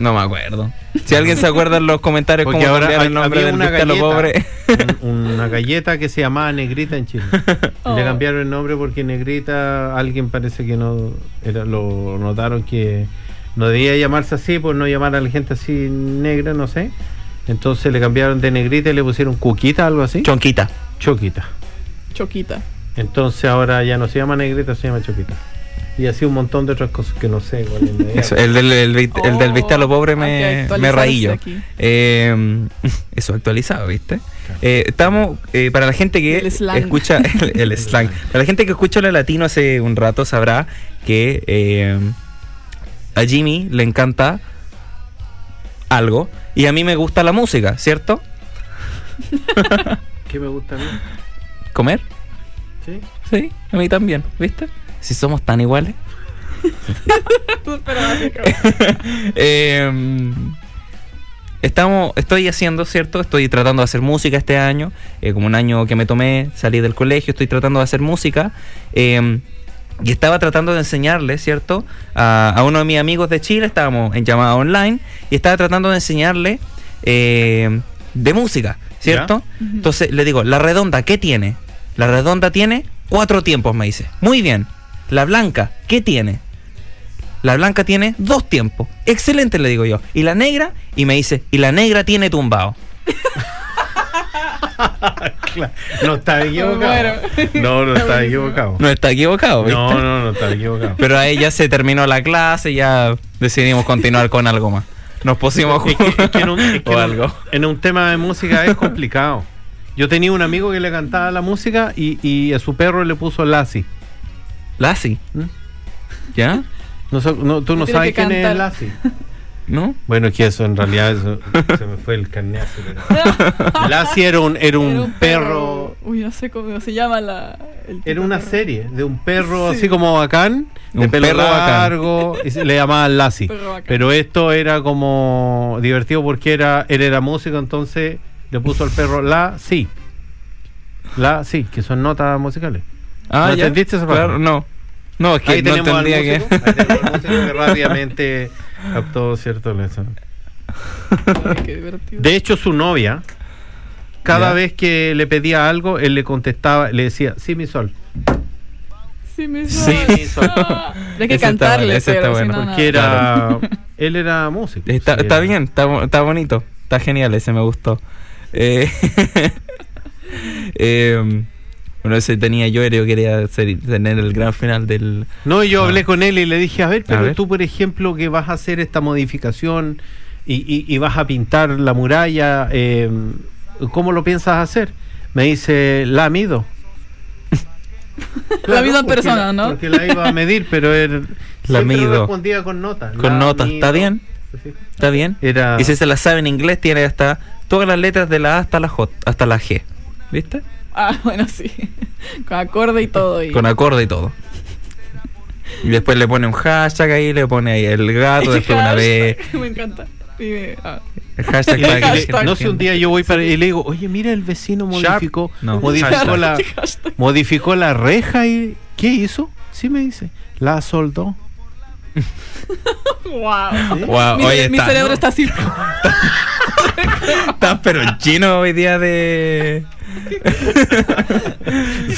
No me acuerdo. Si alguien se acuerda en los comentarios Porque cómo ahora cambiar el nombre había del una galleta, pobre. un- una galleta que se llamaba Negrita en Chile. Y Oh. Le cambiaron el nombre porque Negrita, alguien parece que no era, lo notaron que no debía llamarse así, por no llamar a la gente así negra, no sé. Entonces le cambiaron de Negrita y le pusieron Cuquita, algo así. Chonquita. Choquita. Choquita. Entonces ahora ya no se llama Negrita, se llama Choquita. Y así un montón de otras cosas que no sé la. Eso, el del, el, del viste a lo pobre Oh, que me, me actualizarse raí yo. aquí. Eh, eso actualizado, ¿viste? Eh, estamos, eh, para la gente que escucha el, el slang, para la gente que escucha el latino hace un rato sabrá que eh, a Jimmy le encanta algo y a mí me gusta la música, ¿cierto? ¿Qué me gusta a mí? ¿Comer? ¿Sí? Sí, a mí también, ¿viste? Si somos tan iguales. Eh, estamos, estoy haciendo, ¿cierto? Estoy tratando de hacer música este año. eh, como un año que me tomé, salí del colegio, estoy tratando de hacer música. Eh, y estaba tratando de enseñarle, ¿cierto? A, a uno de mis amigos de Chile, estábamos en llamada online, y estaba tratando de enseñarle eh, de música, ¿cierto? Entonces le digo, la redonda, ¿qué tiene? La redonda tiene cuatro tiempos, me dice. Muy bien. La blanca, ¿qué tiene? La blanca tiene dos tiempos. Excelente, le digo yo. ¿Y la negra? Y me dice, y la negra tiene tumbado. Claro, No está equivocado. Bueno. No, no está equivocado. No está equivocado, ¿viste? No, no, no está equivocado. Pero ahí ya se terminó la clase y ya decidimos continuar con algo más. Nos pusimos a Es que- jugar es que en un, es que o en algo. en un tema de música es complicado. Yo tenía un amigo que le cantaba la música y, y a su perro le puso Lassie. Lassie. ¿Mm? ¿Ya? No, sé- no, tú no sabes que quién es cantar. Lassie. ¿No? Bueno, es que eso en realidad eso- se me fue el carneazo. pero- Lassie era un, era un, Era un perro. Uy, no sé cómo se llama la. el Era una perro. serie de un perro Sí. así como bacán, de Un pelo perro bacán. largo, y se le llamaban Lassie. Pero esto era como divertido porque era él era músico, entonces le puso al perro la sí. La sí, que son notas musicales. Ah, ¿No ya. entendiste esa Claro, no. No, es que Ahí no tenemos al entendía músico, que. ahí tenemos al músico que rápidamente captó cierto eso. Ay, qué divertido. De hecho, su novia, cada Ya. vez que le pedía algo, él le contestaba, le decía, sí, mi sol. Sí, me Sí. suena. Ah, Hay que Ese está cantarle, está pero si bueno, no, Porque era. Él era músico. Está, sí, está era- bien, está, está bonito. Está genial, ese me gustó. Eh, eh, bueno, ese tenía yo, yo quería ser- tener el gran final del... No, yo Ah. hablé con él y le dije, a ver, pero ver. tú, por ejemplo, que vas a hacer esta modificación y, y- y vas a pintar la muralla, eh, ¿cómo lo piensas hacer? Me dice, la mido. La mido en persona, la- ¿no? Porque la iba a medir, pero él La mido. respondía con notas. Con notas, ¿está bien? Sí. ¿Está bien? Era... Y si se la sabe en inglés, tiene hasta todas las letras de la A hasta la J, hasta la G. ¿Viste? Ah, bueno, sí. Con acorde y todo. Y... Con acorde y todo. Y después le pone un hashtag ahí, le pone ahí el gato, después una B. Me encanta. Ah. El hashtag Y para que no sé, un día yo voy para y le digo, oye, mira, el vecino modificó, No. modificó la, modificó la reja y ¿qué hizo? Sí me dice, la soldó. Wow. Wow, mi, oye, mi está- cerebro está así. Estás pero chino hoy día de.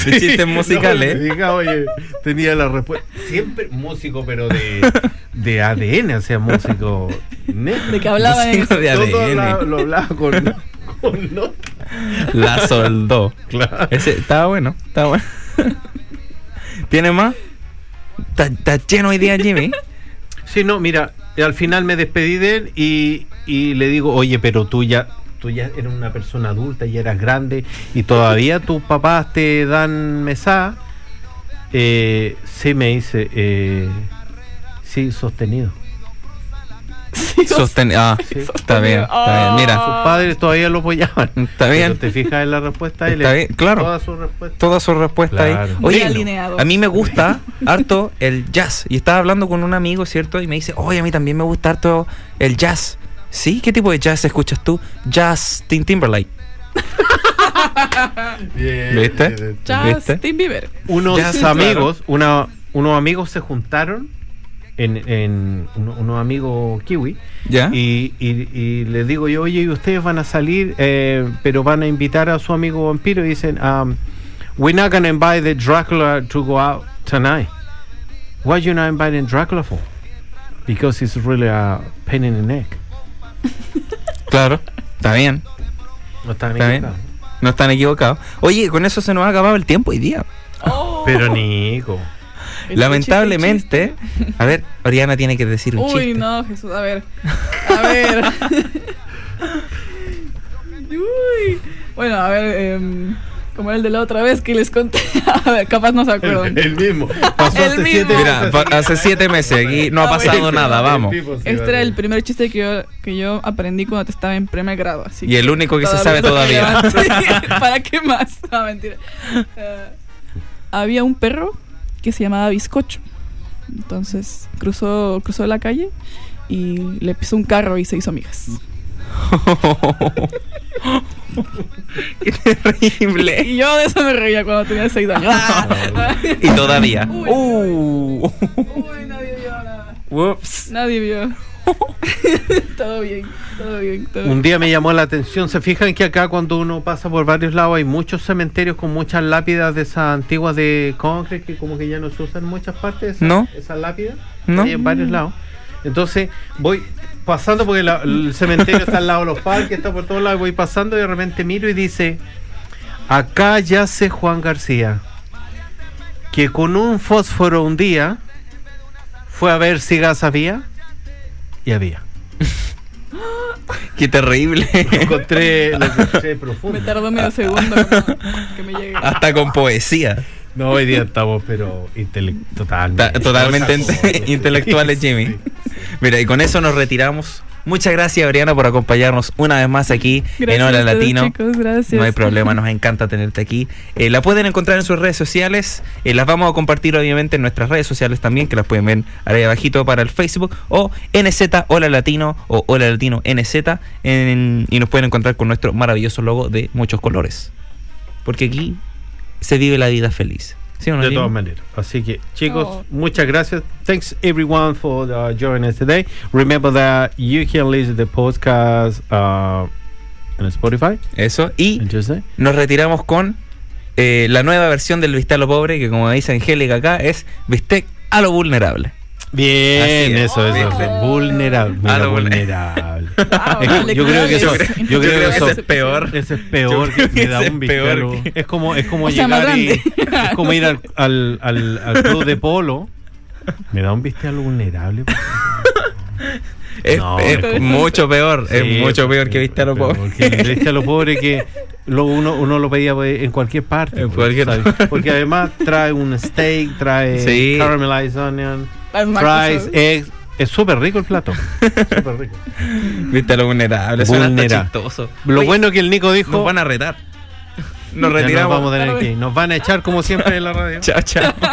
de chistes musicales. No, diga, oye, tenía la respuesta. Siempre músico, pero de, de ADN, o sea, músico neto. De que hablaban en Músico de ADN. hablaba- lo hablaba con, con nota. La soldó. Claro. Ese estaba bueno, estaba bueno. ¿Tiene más? Está, está lleno hoy día, Jimmy. Sí, no, mira, al final me despedí de él y, y le digo, oye, pero tú ya, tú ya eres una persona adulta, ya eras grande y todavía tus papás te dan mesada. Eh, sí, me dice, eh, sí, sostenido. Sí, Sosten ah, está bien, está bien. Mira, Sus padres todavía lo apoyaban. Está bien. Pero te fijas en la respuesta, es- bien, claro. Toda su respuesta. toda su respuesta Claro. ahí. Muy Oye, alineado. a mí me gusta harto el jazz. Y estaba hablando con un amigo, ¿cierto? Y me dice, oye, a mí también me gusta harto el jazz. ¿Sí? ¿Qué tipo de jazz escuchas tú? Jazz Tim Timberlake. Bien, ¿Viste? bien. ¿Viste? Justin Bieber. Unos sí, amigos, una, unos amigos se juntaron en, en uno- unos amigos kiwi ¿Ya? y, y, y les digo yo, oye, y ustedes van a salir, eh, pero van a invitar a su amigo vampiro y dicen, um, we're not gonna invite the Dracula to go out tonight. Why you not inviting Dracula for? Because it's really a pain in the neck. Claro. Está bien. No están Está bien. equivocados. No están equivocados. Oye, con eso se nos ha acabado el tiempo hoy día. Oh, Pero Nico. Lamentablemente. A ver, Oriana tiene que decir un chiste, chiste. Uy, no, Jesús. A ver. A ver. Uy. Bueno, a ver. em, como el de la otra vez que les conté. A ver, capaz no se acuerdan. El, el mismo. Pasó El hace mismo. siete Mira, meses. hace siete meses aquí no ha Ah, pasado bueno. nada, vamos. Este era el primer chiste que yo, que yo aprendí cuando estaba en primer grado. Así Y el único que se sabe todavía. ¿Para qué más? No, mentira. Eh, había un perro que se llamaba Bizcocho. Entonces cruzó, cruzó la calle y le pisó un carro y se hizo amigas. Qué terrible. Y yo de eso me reía cuando tenía 6 años. Y todavía. Uy. Uh. Uy, nadie vio nada. Whoops. Nadie vio. todo bien, todo bien, todo Un bien. día me llamó la atención. ¿Se fijan que acá cuando uno pasa por varios lados hay muchos cementerios con muchas lápidas de esas antiguas de concrete que como que ya no se usan en muchas partes? Esas, No. Esas lápidas. No. Hay en varios lados. Entonces voy pasando porque la- el cementerio está al lado de los parques, está por todos lados. Voy pasando y de repente miro y dice: Acá yace Juan García, que con un fósforo un día fue a ver si gas había y había. Qué terrible. Lo encontré, lo encontré profundo. Me tardó medio segundo como que me llegue. Hasta con poesía. No, hoy día estamos, pero intele- totalmente, Ta- totalmente intelectuales, Jimmy. Sí. Mira, y con eso nos retiramos. Muchas gracias, Briana, por acompañarnos una vez más aquí Gracias en a Hora ustedes, Latino. chicos, gracias. No hay problema, nos encanta tenerte aquí. Eh, la pueden encontrar en sus redes sociales. eh, las vamos a compartir, obviamente, en nuestras redes sociales también, que las pueden ver ahí abajito para el Facebook. O NZ Hola Latino o Hola Latino NZ. en- y nos pueden encontrar con nuestro maravilloso logo de muchos colores. Porque aquí se vive la vida feliz. ¿Sí o no, De todas maneras. Así que, chicos, Oh. muchas gracias. Thanks everyone for uh, joining us today. Remember that you can listen to the podcast uh, on Spotify Eso. Y on Tuesday. nos retiramos con eh, la nueva versión del bistec a lo pobre, que como dice Angélica acá, es bistec a lo vulnerable. Bien, es. eso, eso. Oh. Vulnerable. Ah, vulnerable. Es- dale, yo creo que eso, yo creo que eso es peor. Ese es peor que me da un es peor que- Es como, es como O sea, más llegar y, es como ir al, al, al, al club de polo. Me da un lo vulnerable. Es, No, es es- mucho peor, es mucho peor que viste a lo pero pobre. Porque el viste a lo pobre que lo, uno, uno lo pedía pues, en cualquier parte. En pues, cualquier-. Porque además trae un steak, trae Sí. caramelized onion, fries, eggs. Es súper rico el plato. Súper rico. Viste lo vulnerable, Vulnerable. chistoso. Lo Oye, bueno que el Nico dijo. nos van a retar. Nos retiramos. vamos a tener que ir. Nos van a echar como siempre en la radio. Chao, chao.